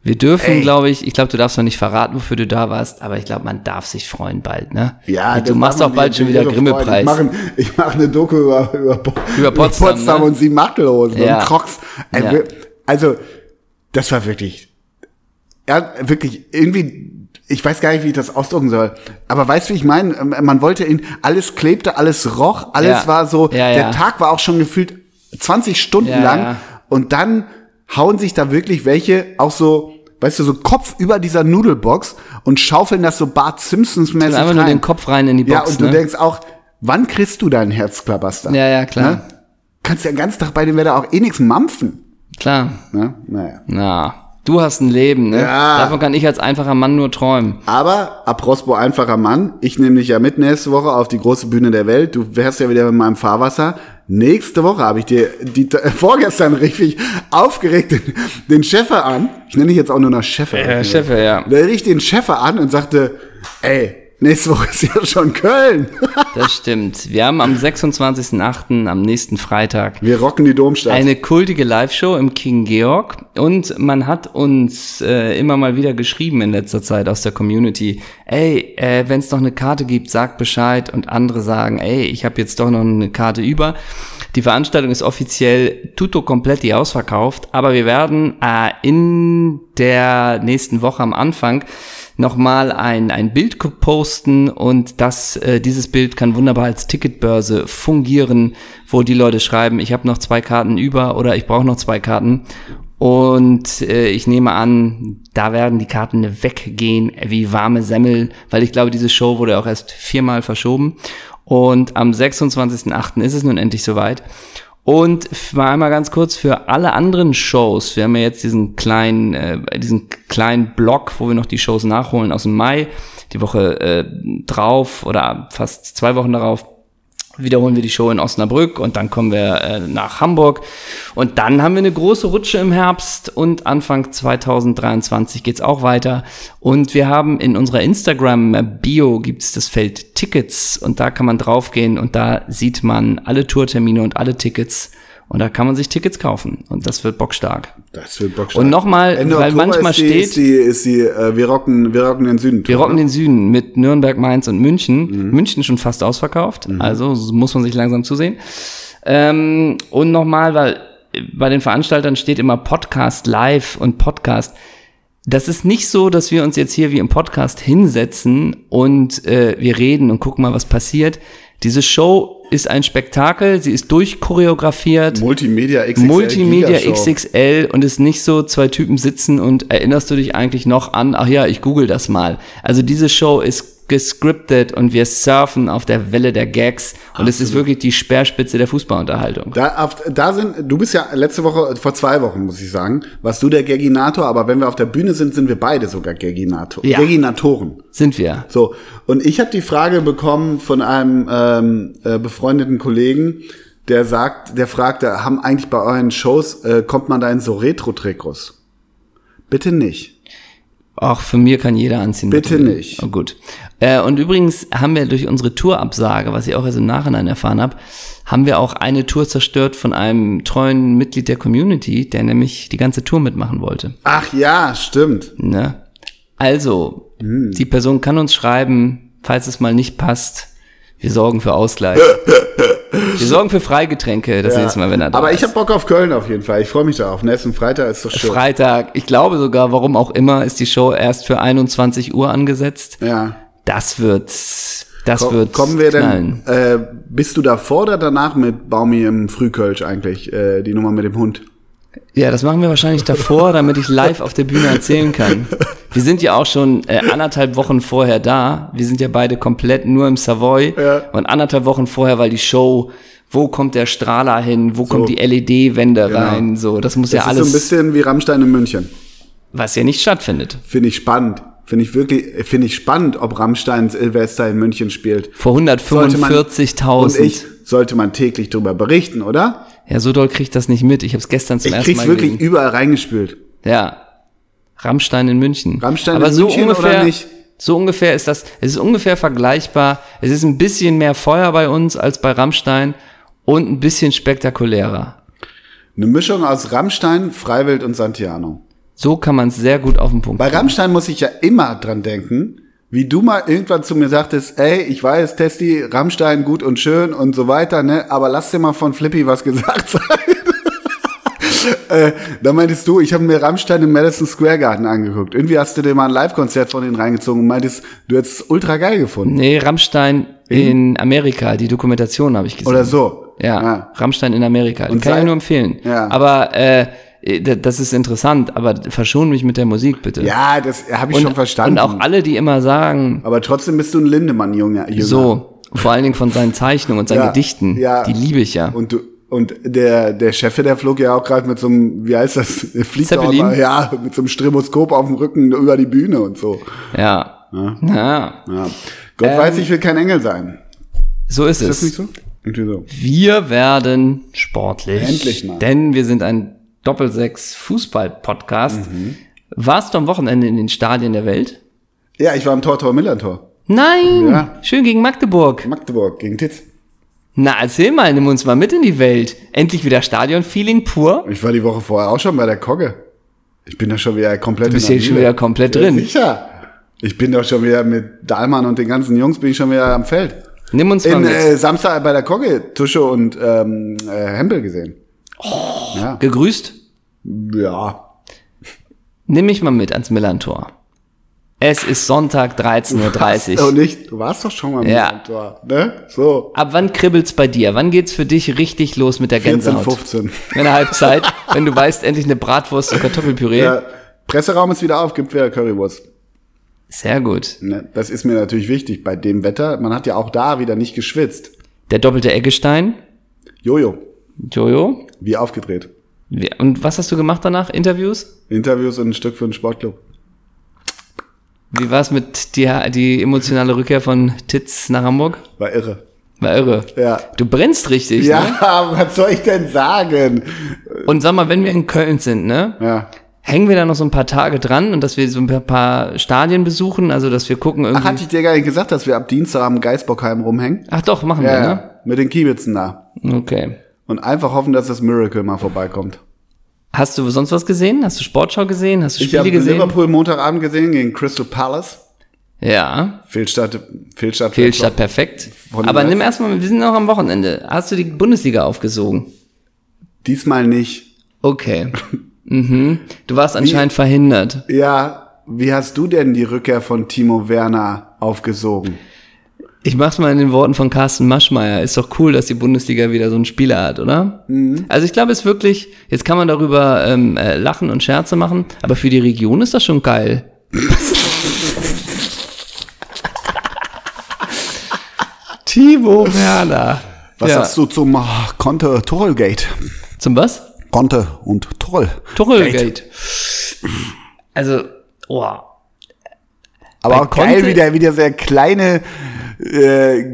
S1: Wir dürfen, glaube ich, ich glaube, du darfst noch nicht verraten, wofür du da warst, aber ich glaube, man darf sich freuen bald, ne?
S2: Ja,
S1: du machst auch bald schon wieder Grimme-Preis.
S2: Ich mache ich mach eine Doku über, über, Po-
S1: Über Potsdam, ne?
S2: und sieben Achtelhosen
S1: Ja.
S2: und Crocs. Also,
S1: Ja.
S2: also, das war wirklich, ja, wirklich irgendwie, ich weiß gar nicht, wie ich das ausdrücken soll. Aber weißt du, wie ich meine? Man wollte ihn, alles klebte, alles roch, alles
S1: Ja.
S2: war so,
S1: Ja, ja.
S2: der Tag war auch schon gefühlt 20 Stunden lang. Und dann hauen sich da wirklich welche auch so, weißt du, so Kopf über dieser Nudelbox und schaufeln das so Bart Simpsons mäßig
S1: Und einfach
S2: rein.
S1: nur den Kopf rein in die Box,
S2: Ja, und du
S1: ne?
S2: denkst auch, wann kriegst du deinen Herzklabaster?
S1: Ja, ja, klar.
S2: Ne? Kannst ja den ganzen Tag bei dem Wetter auch eh nichts mampfen.
S1: Klar.
S2: Ne? Naja.
S1: Na, du hast ein Leben, ne?
S2: Ja.
S1: Davon kann ich als einfacher Mann nur träumen.
S2: Aber, apropos einfacher Mann, ich nehme dich ja mit nächste Woche auf die große Bühne der Welt. Du wärst ja wieder mit meinem Fahrwasser. Nächste Woche habe ich dir, die, äh, vorgestern richtig aufgeregt den, den Chefer an. Ich nenne dich jetzt auch nur noch Chefer.
S1: Ja, Chefe, ja.
S2: Da rief den Chefer an und sagte, ey, nächste Woche ist ja schon Köln.
S1: Das stimmt. Wir haben am 26.08., am nächsten Freitag,
S2: Wir rocken die Domstadt.
S1: eine kultige Live-Show im King Georg und man hat uns äh, immer mal wieder geschrieben in letzter Zeit aus der Community, ey, äh, wenn es noch eine Karte gibt, sagt Bescheid und andere sagen, ey, ich habe jetzt doch noch eine Karte über. Die Veranstaltung ist offiziell tutto kompletti ausverkauft, aber wir werden äh, in der nächsten Woche am Anfang nochmal ein, ein Bild posten und das, äh, dieses Bild kann wunderbar als Ticketbörse fungieren, wo die Leute schreiben, ich habe noch zwei Karten über oder ich brauche noch zwei Karten. Und äh, ich nehme an, da werden die Karten weggehen wie warme Semmel, weil ich glaube, diese Show wurde auch erst viermal verschoben. Und am 26.08. ist es nun endlich soweit. Und mal einmal ganz kurz für alle anderen Shows. Wir haben ja jetzt diesen kleinen, äh, diesen kleinen Block, wo wir noch die Shows nachholen aus dem Mai. Die Woche äh, drauf oder fast zwei Wochen darauf wiederholen wir die Show in Osnabrück und dann kommen wir äh, nach Hamburg. Und dann haben wir eine große Rutsche im Herbst und Anfang 2023 geht's auch weiter. Und wir haben in unserer Instagram Bio gibt's das Feld Tickets und da kann man draufgehen und da sieht man alle Tourtermine und alle Tickets und da kann man sich Tickets kaufen und das wird bockstark.
S2: Das wird bockstark.
S1: Und nochmal, weil
S2: Oktober
S1: manchmal
S2: ist die,
S1: steht
S2: Ist die, ist die, äh, wir, rocken, wir rocken den Süden.
S1: Wir rocken den Süden mit Nürnberg, Mainz und München. München schon fast ausverkauft, also so muss man sich langsam zusehen. Ähm, und nochmal, weil bei den Veranstaltern steht immer Podcast live und Podcast. Das ist nicht so, dass wir uns jetzt hier wie im Podcast hinsetzen und äh, wir reden und gucken mal, was passiert. Diese Show ist ein Spektakel, sie ist durchchoreografiert.
S2: Multimedia XXL.
S1: Multimedia. XXL und ist nicht so, zwei Typen sitzen und erinnerst du dich eigentlich noch an, ach ja, ich google das mal. Also diese Show ist gescriptet und wir surfen auf der Welle der Gags und es ist wirklich die Speerspitze der Fußballunterhaltung.
S2: Da, auf, da sind, du bist ja letzte Woche, vor zwei Wochen muss ich sagen, warst du der Gaginator, aber wenn wir auf der Bühne sind, sind wir beide sogar Gaginator,
S1: Ja.
S2: Gaginatoren.
S1: Sind wir?
S2: So, und ich habe die Frage bekommen von einem ähm, äh, befreundeten Kollegen, der sagt, der fragte, haben eigentlich bei euren Shows, äh, kommt man da in so Retro-Trikots? Bitte nicht.
S1: Auch von mir kann jeder anziehen.
S2: Bitte
S1: bitte.
S2: nicht.
S1: Oh, gut. Äh, und übrigens haben wir durch unsere Tourabsage, was ich auch erst im Nachhinein erfahren habe, haben wir auch eine Tour zerstört von einem treuen Mitglied der Community, der nämlich die ganze Tour mitmachen wollte.
S2: Ach ja, stimmt.
S1: Ne? Also,
S2: Hm.
S1: die Person kann uns schreiben, falls es mal nicht passt. Wir sorgen für Ausgleich. wir sorgen für Freigetränke das nächste Mal, wenn er da
S2: Aber
S1: ist.
S2: ich habe Bock auf Köln auf jeden Fall. Ich freue mich darauf. Nächsten Freitag ist doch schön.
S1: Freitag, ich glaube sogar, warum auch immer, ist die Show erst für 21 Uhr angesetzt.
S2: ja.
S1: Das wird, das
S2: Ko-
S1: wird
S2: Kommen wir
S1: knallen.
S2: denn, äh, bist du davor oder danach mit Baumi im Frühkölsch eigentlich, äh, die Nummer mit dem Hund?
S1: Ja, das machen wir wahrscheinlich davor, damit ich live auf der Bühne erzählen kann. Wir sind ja auch schon äh, anderthalb Wochen vorher da. Wir sind ja beide komplett nur im Savoy.
S2: Ja.
S1: Und anderthalb Wochen vorher, weil die Show, wo kommt der Strahler hin, wo kommt die LED-Wände
S2: Genau.
S1: rein, so, das muss
S2: Das
S1: ja
S2: ist so ein
S1: alles,
S2: bisschen wie Rammstein in München.
S1: was ja nicht stattfindet.
S2: Finde ich spannend. Finde ich wirklich, finde ich spannend, ob Rammstein Silvester in München spielt.
S1: Vor
S2: Sollte man- Und
S1: 145.000.
S2: ich, sollte man täglich drüber berichten, oder?
S1: Ja, so doll krieg ich das nicht mit. Ich habe es gestern zum
S2: Ich
S1: ersten
S2: krieg's
S1: Mal
S2: wirklich
S1: gelesen.
S2: überall reingespült.
S1: Ja. Rammstein in München.
S2: Rammstein
S1: Aber
S2: in
S1: so
S2: München
S1: ungefähr,
S2: oder nicht?
S1: So ungefähr ist das, es ist ungefähr vergleichbar. Es ist ein bisschen mehr Feuer bei uns als bei Rammstein und ein bisschen spektakulärer.
S2: Eine Mischung aus Rammstein, Freiwild und Santiano.
S1: So kann man es sehr gut auf den Punkt
S2: Bei
S1: bringen.
S2: Rammstein muss ich ja immer dran denken, wie du mal irgendwann zu mir sagtest, ey, ich weiß, Testi, Rammstein gut und schön und so weiter, ne, aber lass dir mal von Flippy was gesagt sein. äh, da meintest du, ich habe mir Rammstein im Madison Square Garden angeguckt. Irgendwie hast du dir mal ein Live-Konzert von denen reingezogen und meintest, du hättest es ultra geil gefunden.
S1: Nee, Rammstein in Amerika, die Dokumentation habe ich gesehen.
S2: Oder so.
S1: Ja, Rammstein in Amerika.
S2: Und
S1: kann ich nur empfehlen.
S2: Ja.
S1: Aber äh, das ist interessant, aber verschon mich mit der Musik, bitte.
S2: Ja, das habe ich
S1: und,
S2: schon verstanden.
S1: Und auch alle, die immer sagen,
S2: aber trotzdem bist du ein Lindemann-Junge.
S1: So, vor allen Dingen von seinen Zeichnungen und seinen
S2: Ja,
S1: Gedichten,
S2: ja.
S1: die liebe ich ja.
S2: Und du, und der, der Chef, der flog ja auch gerade mit so einem, wie heißt das? Fliegt
S1: Zeppelin?
S2: mal, ja, mit so einem Stroboskop auf dem Rücken über die Bühne und so.
S1: Ja. Ja.
S2: Ja. Gott
S1: Ähm,
S2: weiß, ich will kein Engel sein.
S1: So ist,
S2: Ist das
S1: es.
S2: nicht so? Irgendwie so.
S1: Wir werden sportlich.
S2: Endlich mal.
S1: Denn wir sind ein Doppelsechs Fußball-Podcast.
S2: Mhm.
S1: Warst du am Wochenende in den Stadien der Welt?
S2: Ja, ich war im Tor, Tor, Millantor.
S1: Nein!
S2: Ja.
S1: Schön gegen Magdeburg.
S2: Magdeburg gegen Titz.
S1: Na, erzähl mal, nimm uns mal mit in die Welt. Endlich wieder Stadion-Feeling pur.
S2: Ich war die Woche vorher auch schon bei der Kogge. Ich bin da schon wieder komplett
S1: Du bist hier schon wieder komplett
S2: Ja,
S1: drin.
S2: Sicher. Ich bin doch schon wieder mit Dahlmann und den ganzen Jungs bin ich schon wieder am Feld.
S1: Nimm uns mal
S2: In
S1: mit.
S2: äh, Samstag bei der Kogge Tusche und ähm, äh, Hempel gesehen. Ja.
S1: Gegrüßt.
S2: Ja.
S1: Nimm mich mal mit ans Millantor. Es ist Sonntag 13.30
S2: Oh,
S1: Uhr.
S2: nicht. Du warst doch schon mal
S1: Ja.
S2: mit Tor, ne? So.
S1: Ab wann kribbelt's bei dir? Wann geht's für dich richtig los mit der
S2: 14,
S1: Gänsehaut?
S2: 15.
S1: In der Halbzeit, wenn du weißt, endlich eine Bratwurst und Kartoffelpüree.
S2: Der Presseraum ist wieder auf, gibt wieder Currywurst.
S1: Sehr gut.
S2: Ne? Das ist mir natürlich wichtig bei dem Wetter. Man hat ja auch da wieder nicht geschwitzt.
S1: Der doppelte Eggestein.
S2: Jojo,
S1: Jojo.
S2: wie aufgedreht.
S1: Und was hast du gemacht danach? Interviews?
S2: Interviews und ein Stück für den Sportclub.
S1: Wie war's mit die, die emotionale Rückkehr von Titz nach Hamburg?
S2: War irre.
S1: War irre.
S2: Ja.
S1: Du brennst richtig, ne?
S2: Ja, was soll ich denn sagen?
S1: Und sag mal, wenn wir in Köln sind, ne?
S2: Ja.
S1: Hängen wir da noch so ein paar Tage dran und dass wir so ein paar Stadien besuchen, also dass wir gucken
S2: Ach,
S1: irgendwie.
S2: hatte ich dir gar nicht gesagt, dass wir ab Dienstag am Geisbockheim rumhängen?
S1: Ach doch, machen
S2: Ja,
S1: wir,
S2: ja. Mit den Kiebitzen da.
S1: ne? Okay.
S2: Und einfach hoffen, dass das Miracle mal vorbeikommt.
S1: Hast du sonst was gesehen? Hast du Sportschau gesehen? Hast du
S2: Ich
S1: Spiele
S2: habe
S1: gesehen?
S2: Liverpool Montagabend gesehen gegen Crystal Palace.
S1: Ja,
S2: Fehlstadt, Fehlstadt.
S1: Fehlstadt perfekt. Aber nimm erstmal, wir sind noch am Wochenende. Hast du die Bundesliga aufgesogen?
S2: Diesmal nicht.
S1: Okay. mhm. Du warst anscheinend verhindert.
S2: Ja, wie hast du denn die Rückkehr von Timo Werner aufgesogen?
S1: Ich mach's mal in den Worten von Carsten Maschmeyer. Ist doch cool, dass die Bundesliga wieder so einen Spieler hat, oder?
S2: Mhm.
S1: Also ich glaube, es ist wirklich, jetzt kann man darüber ähm, äh, lachen und Scherze machen, aber für die Region ist das schon geil. Timo Werner.
S2: Was
S1: ja.
S2: sagst du zum ah, Conte Tuchel-Gate?
S1: Zum was?
S2: Conte und Tuchel.
S1: Tuchelgate. Also, oh.
S2: Aber
S1: Bei
S2: auch geil,
S1: Conte-
S2: wie der, wie der sehr kleine äh,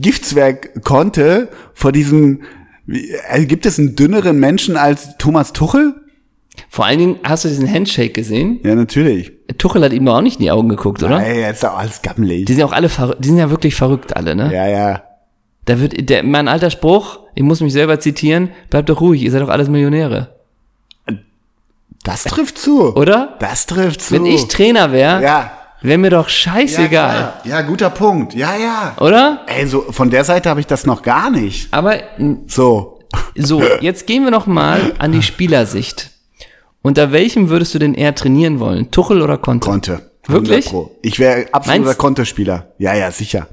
S2: Giftswerk konnte vor diesem. Also gibt es einen dünneren Menschen als Thomas Tuchel?
S1: Vor allen Dingen, hast du diesen Handshake gesehen?
S2: Ja, natürlich.
S1: Tuchel hat ihm doch auch nicht in die Augen geguckt, oder?
S2: Ey, jetzt ist doch alles gammelig.
S1: Die sind ja auch alle verrückt, die sind ja wirklich verrückt alle, ne?
S2: Ja, ja.
S1: Da wird, der, mein alter Spruch, ich muss mich selber zitieren, bleibt doch ruhig, ihr seid doch alles Millionäre.
S2: Das trifft zu.
S1: Oder?
S2: Das trifft zu.
S1: Wenn ich Trainer wäre,
S2: Ja.
S1: Wäre mir doch
S2: Ja,
S1: scheißegal.
S2: klar. ja, guter Punkt. Ja, ja.
S1: oder?
S2: Ey, so von der Seite habe ich das noch gar nicht.
S1: Aber
S2: So.
S1: so, jetzt gehen wir noch mal an die Spielersicht. Unter welchem würdest du denn eher trainieren wollen? Tuchel oder Conte?
S2: Conte.
S1: Wirklich?
S2: 100 Pro. Ich wäre absoluter Conte-Spieler. Ja, ja, sicher.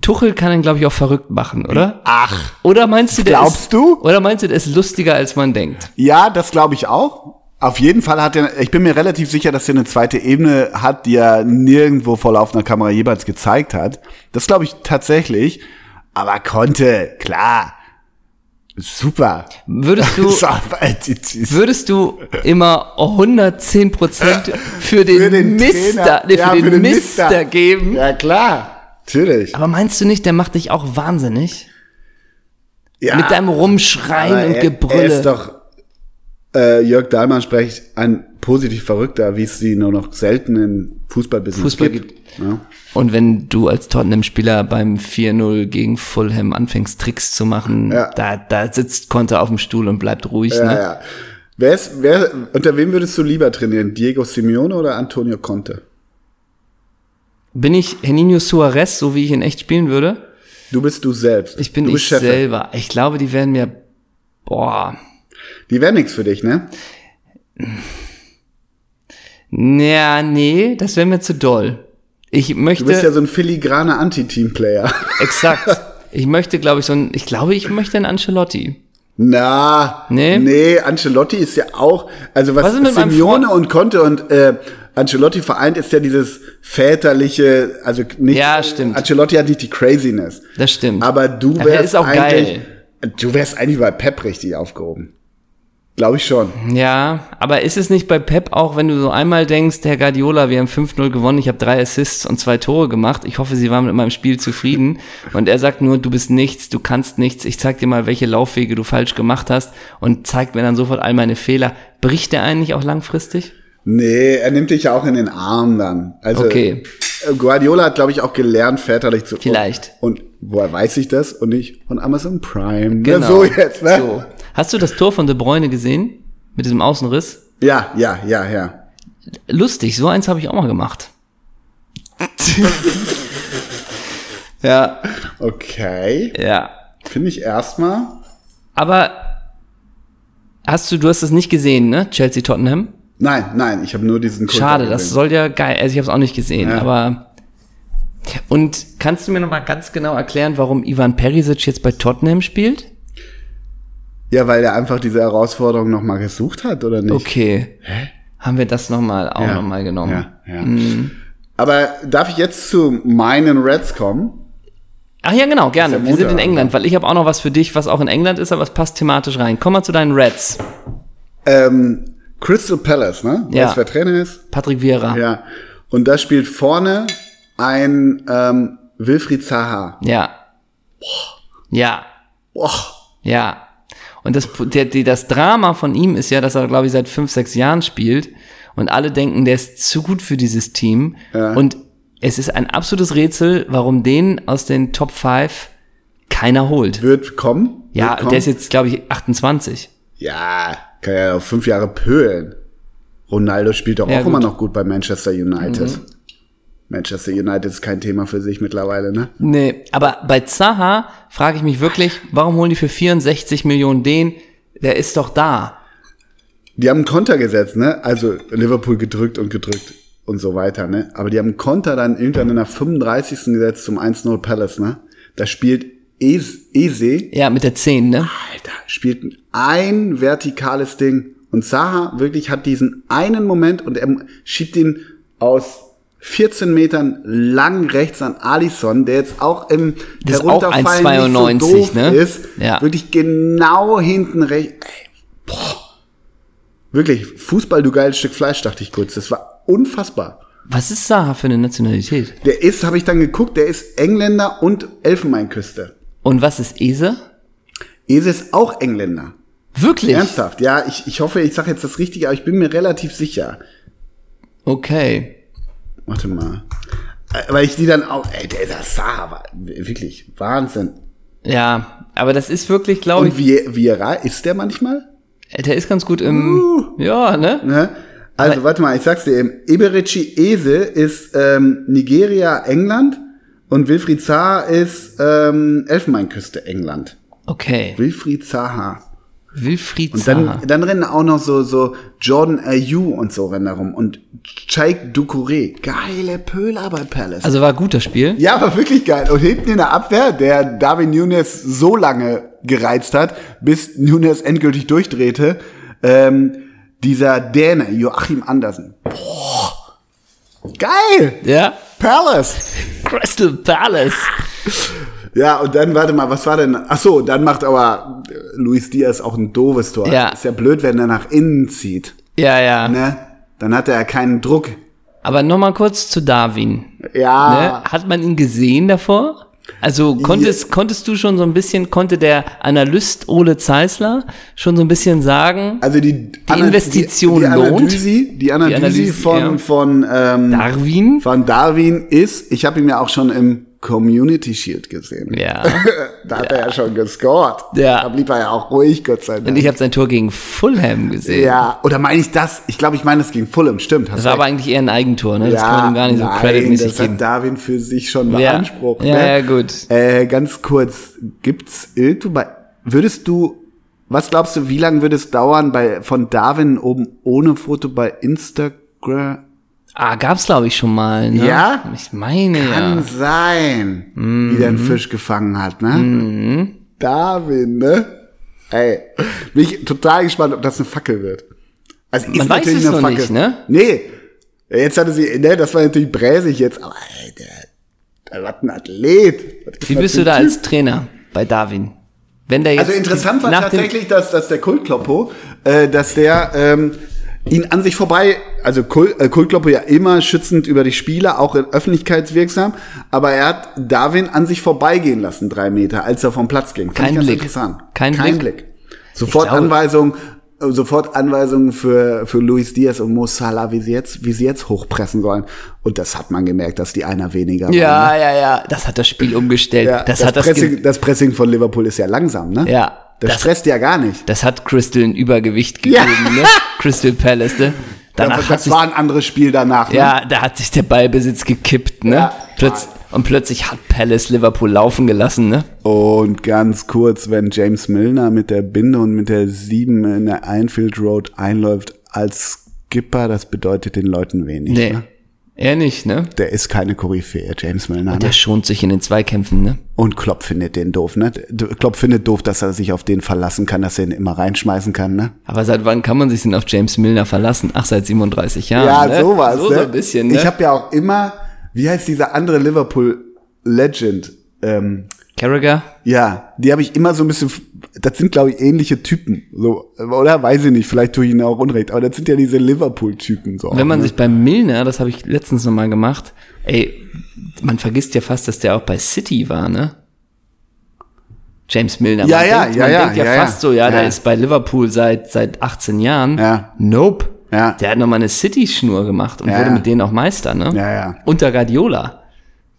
S1: Tuchel kann ihn, glaube ich, auch verrückt machen, oder?
S2: Ach.
S1: Oder meinst du, der
S2: Glaubst
S1: ist,
S2: du?
S1: Oder meinst du, der ist lustiger, als man denkt?
S2: Ja, das glaube ich auch. Auf jeden Fall hat er, ich bin mir relativ sicher, dass er eine zweite Ebene hat, die er nirgendwo vor laufender Kamera jeweils gezeigt hat. Das glaube ich tatsächlich. Aber konnte, klar. Super.
S1: Würdest du,
S2: für
S1: würdest du immer 110 Prozent für den,
S2: den
S1: Mister, nee, für
S2: Ja,
S1: den,
S2: für den
S1: Mister,
S2: Mister.
S1: geben?
S2: Ja, klar. Natürlich.
S1: Aber meinst du nicht, der macht dich auch wahnsinnig?
S2: Ja,
S1: Mit deinem Rumschreien und Gebrülle.
S2: Er ist doch, äh, Jörg Dahlmann spricht, ein positiv Verrückter, wie es sie nur noch selten im Fußballbusiness
S1: Fußball
S2: gibt. Ja.
S1: Und wenn du als Tottenham-Spieler beim 4-0 gegen Fulham anfängst, Tricks zu machen,
S2: Ja.
S1: da, da sitzt Conte auf dem Stuhl und bleibt ruhig.
S2: Ja,
S1: ne?
S2: ja. Wer ist, wer, unter wem würdest du lieber trainieren? Diego Simeone oder Antonio Conte?
S1: Bin ich Henino Suarez, so wie ich in echt spielen würde?
S2: Du bist du selbst.
S1: Ich bin
S2: du
S1: ich selber. Ich glaube, die werden mir, boah,
S2: Die wäre nix für dich, ne?
S1: ja, nee, das wäre mir zu doll. Ich
S2: Du
S1: möchte,
S2: bist ja so ein filigraner Anti-Team-Player.
S1: exakt, ich möchte, glaube ich, so ein, ich glaube, ich möchte einen Ancelotti.
S2: Na,
S1: Nee?
S2: nee, Ancelotti ist ja auch, also was,
S1: Was
S2: Simeone und Conte und äh, Ancelotti vereint, ist ja dieses väterliche, also nicht,
S1: Ja, stimmt.
S2: Ancelotti hat nicht die Craziness.
S1: Das stimmt.
S2: Aber du
S1: Aber
S2: wärst
S1: ist auch
S2: eigentlich,
S1: geil.
S2: du wärst eigentlich bei Pep richtig aufgehoben. Glaube ich schon.
S1: Ja, aber ist es nicht bei Pep auch, wenn du so einmal denkst, Herr Guardiola, wir haben 5-0 gewonnen, ich habe drei Assists und zwei Tore gemacht, ich hoffe, Sie waren mit meinem Spiel zufrieden und er sagt nur, du bist nichts, du kannst nichts, ich zeig dir mal, welche Laufwege du falsch gemacht hast und zeigt mir dann sofort all meine Fehler. Bricht der eigentlich auch langfristig?
S2: Nee, er nimmt dich ja auch in den Arm dann. Also
S1: Okay.
S2: Guardiola hat, glaube ich, auch gelernt, väterlich zu.
S1: Vielleicht.
S2: Und, woher weiß ich das? Und nicht von Amazon Prime.
S1: Genau.
S2: Ja, so jetzt, ne?
S1: So. Hast du das Tor von De Bruyne gesehen? Mit diesem Außenriss?
S2: Ja, ja, ja, ja.
S1: Lustig, so eins habe ich auch mal gemacht. ja,
S2: Okay.
S1: ja.
S2: Finde ich erstmal.
S1: Aber hast du, du hast das nicht gesehen, ne? Chelsea Tottenham?
S2: Nein, nein, ich habe nur diesen Kult
S1: Schade, das soll ja geil. Also ich habe es auch nicht gesehen,
S2: Ja.
S1: aber und kannst du mir noch mal ganz genau erklären, warum Ivan Perisic jetzt bei Tottenham spielt?
S2: Ja, weil er einfach diese Herausforderung nochmal gesucht hat, oder nicht?
S1: Okay. Haben wir das noch mal auch
S2: Ja,
S1: noch mal genommen?
S2: Ja, ja. Aber darf ich jetzt zu meinen Reds kommen?
S1: Ach ja, genau, gerne.
S2: der
S1: Wir sind in. England, weil ich habe auch noch was für dich, was auch in England ist, aber es passt thematisch rein. Komm mal zu deinen Reds.
S2: Ähm, Crystal Palace, ne?
S1: Ja.
S2: Weißt du, wer Trainer ist?
S1: Patrick Vieira. Ja.
S2: Ja. Und da spielt vorne ein ähm, Wilfried Zaha.
S1: Ja. Ja.
S2: Boah.
S1: Ja. Und das, der, der, das Drama von ihm ist ja, dass er, glaube ich, seit fünf, sechs Jahren spielt und alle denken, der ist zu gut für dieses Team.
S2: Ja.
S1: Und es ist ein absolutes Rätsel, warum den aus den Top 5 keiner holt.
S2: Wird kommen?
S1: Ja,
S2: wird kommen.
S1: der ist jetzt, glaube ich, 28.
S2: Ja, kann ja auf fünf Jahre pölen. Ronaldo spielt doch
S1: Ja,
S2: auch immer
S1: gut. Mhm.
S2: noch gut bei Manchester United. Manchester United ist kein Thema für sich mittlerweile, ne?
S1: Nee, aber bei Zaha frage ich mich wirklich, warum holen die für 64 Millionen den? Der ist doch da.
S2: Die haben einen Konter gesetzt, ne? Also Liverpool gedrückt und gedrückt und so weiter, ne? Aber die haben einen Konter dann irgendwann in der 35. gesetzt zum 1-0 Palace, ne? Da spielt Es- Eze,
S1: Ja, mit der 10, ne?
S2: Alter, spielt ein vertikales Ding. Und Zaha wirklich hat diesen einen Moment und er schiebt ihn aus 14 Metern lang rechts an Alisson, der jetzt auch im
S1: Das ist auch
S2: Herunterfallen
S1: 1,92,
S2: nicht so doof
S1: ne?
S2: ist.
S1: Ja.
S2: Wirklich genau hinten rechts. Boah. Wirklich, Fußball, du geiles Stück Fleisch, dachte ich kurz. Das war unfassbar.
S1: Was ist Saha für eine Nationalität?
S2: Der ist, habe ich dann geguckt, der ist Engländer und Elfenbeinküste.
S1: Und was ist Ese?
S2: Ese ist auch Engländer.
S1: Wirklich?
S2: Ernsthaft, ja, ich, ich hoffe, ich sage jetzt das Richtige, aber ich bin mir relativ sicher.
S1: Okay.
S2: Warte mal. Äh, Weil ich die dann auch, ey, der, der sah, war wirklich Wahnsinn.
S1: Ja, aber das ist wirklich, glaube ich,
S2: Und wie, Viera ist der manchmal?
S1: der ist ganz gut im,
S2: Uh.
S1: ja, ne?
S2: Ne? Also, warte mal, ich sag's dir eben. Eberici Ese ist ähm, Nigeria, England und Wilfried Zaha ist ähm, Elfenbeinküste, England.
S1: Okay.
S2: Wilfried Zaha.
S1: Wilfried
S2: Und
S1: Zaha.
S2: dann, dann rennen auch noch so, so Jordan Ayew und so rennen da rum. Und Chaik Doucouré. Geile Pöler bei Palace.
S1: Also war gut das Spiel.
S2: Ja, aber wirklich geil. Und hinten in der Abwehr, der Darwin Nunes so lange gereizt hat, bis Nunes endgültig durchdrehte, ähm, dieser Däne, Joachim Andersen. Boah. Geil!
S1: Ja.
S2: Palace!
S1: Crystal Palace.
S2: Ja, und dann, warte mal, was war denn? Ach so, dann macht aber äh, Luis Diaz auch ein doofes Tor.
S1: Ja.
S2: Ist ja blöd, wenn er nach innen zieht.
S1: Ja, ja.
S2: Ne? Dann hat er ja keinen Druck.
S1: Aber nochmal kurz zu Darwin.
S2: Ja.
S1: Ne? Hat man ihn gesehen davor? Also konntest, konntest du schon so ein bisschen, konnte der Analyst Ole Zeisler schon so ein bisschen sagen,
S2: Also die, die
S1: Investition
S2: die, die
S1: lohnt.
S2: Analyse, die Analyse,
S1: Analyse,
S2: von,
S1: ja.
S2: von, ähm,
S1: Darwin?
S2: von Darwin ist, ich habe ihn ja auch schon im Community Shield gesehen.
S1: Ja.
S2: Da hat er ja schon gescored.
S1: Ja.
S2: Da blieb er ja auch ruhig, Gott sei Dank.
S1: Und ich habe sein Tor gegen Fulham gesehen.
S2: ja, oder meine ich das? Ich glaube, ich meine es gegen Fulham, stimmt. Hast
S1: Das war aber eigentlich eher ein Eigentor, ne? Das kann man ihm gar nicht so
S2: nein,
S1: creditmäßig
S2: das
S1: geben.
S2: hat Darwin für sich schon
S1: Ja.
S2: beansprucht.
S1: Ja,
S2: ne?
S1: ja, gut.
S2: Äh, ganz kurz, gibt's irgendwo bei, würdest du, was glaubst du, wie lange würde es dauern bei, von Darwin oben ohne Foto bei Instagram?
S1: Ah, gab's glaube ich schon mal, ne?
S2: Ja?
S1: Ich meine
S2: Kann
S1: ja.
S2: sein, wie der einen
S1: Mhm.
S2: Fisch gefangen hat, ne? Darwin, ne? Ey, bin ich total gespannt, ob das eine Fackel wird. Also ist
S1: Man weiß
S2: natürlich
S1: es
S2: eine
S1: noch
S2: Fackel.
S1: nicht, ne?
S2: Nee. Jetzt hatte sie, ne, das war natürlich bräsig jetzt, aber ey, der, der was ein Athlet. Was ist
S1: Wie bist du da
S2: Typ?
S1: als Trainer bei Darwin? Wenn der jetzt
S2: Also interessant war tatsächlich, dass, dass der Kultkloppo, äh, dass der ähm, ihn an sich vorbei, also Kult, äh, Kultkloppo ja immer schützend über die Spieler, auch in öffentlichkeitswirksam, aber er hat Darwin an sich vorbeigehen lassen, drei Meter, als er vom Platz ging.
S1: Kein
S2: ich ganz
S1: Blick.
S2: Interessant.
S1: Kein Blick?
S2: Blick. Sofort
S1: glaube-
S2: Anweisung, äh, sofort Anweisungen für, für Luis Diaz und Mo Salah, wie sie jetzt, wie sie jetzt hochpressen sollen. Und das hat man gemerkt, dass die einer weniger waren.
S1: Ja, ja, ja. Das hat das Spiel umgestellt.
S2: Ja,
S1: das,
S2: das,
S1: hat das,
S2: Pressing,
S1: ge-
S2: das Pressing von Liverpool ist ja langsam, ne?
S1: ja,
S2: Das,
S1: das,
S2: stresst ja gar nicht.
S1: das hat Crystal ein Übergewicht
S2: Ja.
S1: gegeben, ne? Crystal Palace, ne? Danach
S2: das das
S1: sich,
S2: war ein anderes Spiel danach. Ne?
S1: ja, da hat sich der Ballbesitz gekippt, ne?
S2: Ja.
S1: Plötz, und plötzlich hat Palace Liverpool laufen gelassen, ne?
S2: Und ganz kurz, wenn James Milner mit der Binde und mit der 7 in der Einfield Road einläuft als Skipper, das bedeutet den Leuten wenig.
S1: Nee.
S2: Ne?
S1: Er nicht, ne?
S2: Der ist keine Koryphäe, James Milner.
S1: Der
S2: Ne?
S1: schont sich in den Zweikämpfen, ne?
S2: Und Klopp findet den doof, ne? Klopp findet doof, dass er sich auf den verlassen kann, dass er ihn immer reinschmeißen kann, ne?
S1: Aber seit wann kann man sich denn auf James Milner verlassen? Ach, seit 37 Jahren.
S2: Ja,
S1: ne?
S2: sowas.
S1: So,
S2: ne?
S1: so ein bisschen, ne?
S2: Ich habe ja auch immer, wie heißt dieser andere Liverpool Legend? Ähm,
S1: Carragher?
S2: Ja, die habe ich immer so ein bisschen, das sind glaube ich ähnliche Typen, so, oder? Weiß ich nicht, vielleicht tue ich ihnen auch Unrecht, aber das sind ja diese Liverpool-Typen so.
S1: Wenn man
S2: ne?
S1: sich bei Milner, das habe ich letztens noch mal gemacht, ey, man vergisst ja fast, dass der auch bei City war, ne? James Milner.
S2: Ja,
S1: man
S2: ja,
S1: denkt,
S2: ja,
S1: man
S2: ja,
S1: denkt ja,
S2: ja,
S1: fast
S2: ja.
S1: so, ja,
S2: Ja.
S1: der ist bei Liverpool seit seit 18 Jahren.
S2: Ja.
S1: Nope.
S2: Ja.
S1: Der hat noch mal eine City-Schnur gemacht und
S2: Ja,
S1: wurde mit denen auch Meister, ne?
S2: Ja, ja.
S1: Unter Guardiola,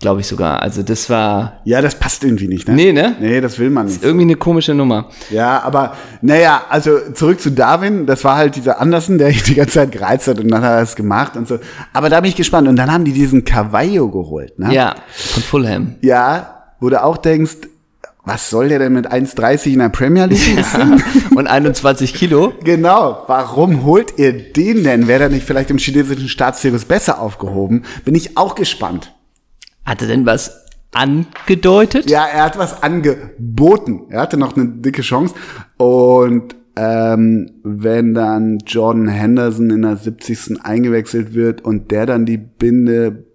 S1: glaube ich sogar. Also das war
S2: Ja, das passt irgendwie nicht, ne?
S1: Nee, ne?
S2: Nee, das will man nicht.
S1: irgendwie eine komische Nummer.
S2: Ja, aber naja, also zurück zu Darwin, das war halt dieser Andersen, der die ganze Zeit gereizt hat und dann hat er das gemacht und so. Aber da bin ich gespannt. Und dann haben die diesen Cavallo geholt, ne?
S1: Ja, von Fulham.
S2: Ja, wo du auch denkst, was soll der denn mit 1,30 in der Premier League?
S1: und 21 Kilo.
S2: Genau. Warum holt ihr den denn? Wäre der nicht vielleicht im chinesischen Staatszirkus besser aufgehoben? Bin ich auch gespannt.
S1: Hat er denn was angedeutet?
S2: Ja, er hat was angeboten. Er hatte noch eine dicke Chance. Und ähm, wenn dann Jordan Henderson in der 70. eingewechselt wird und der dann die Binde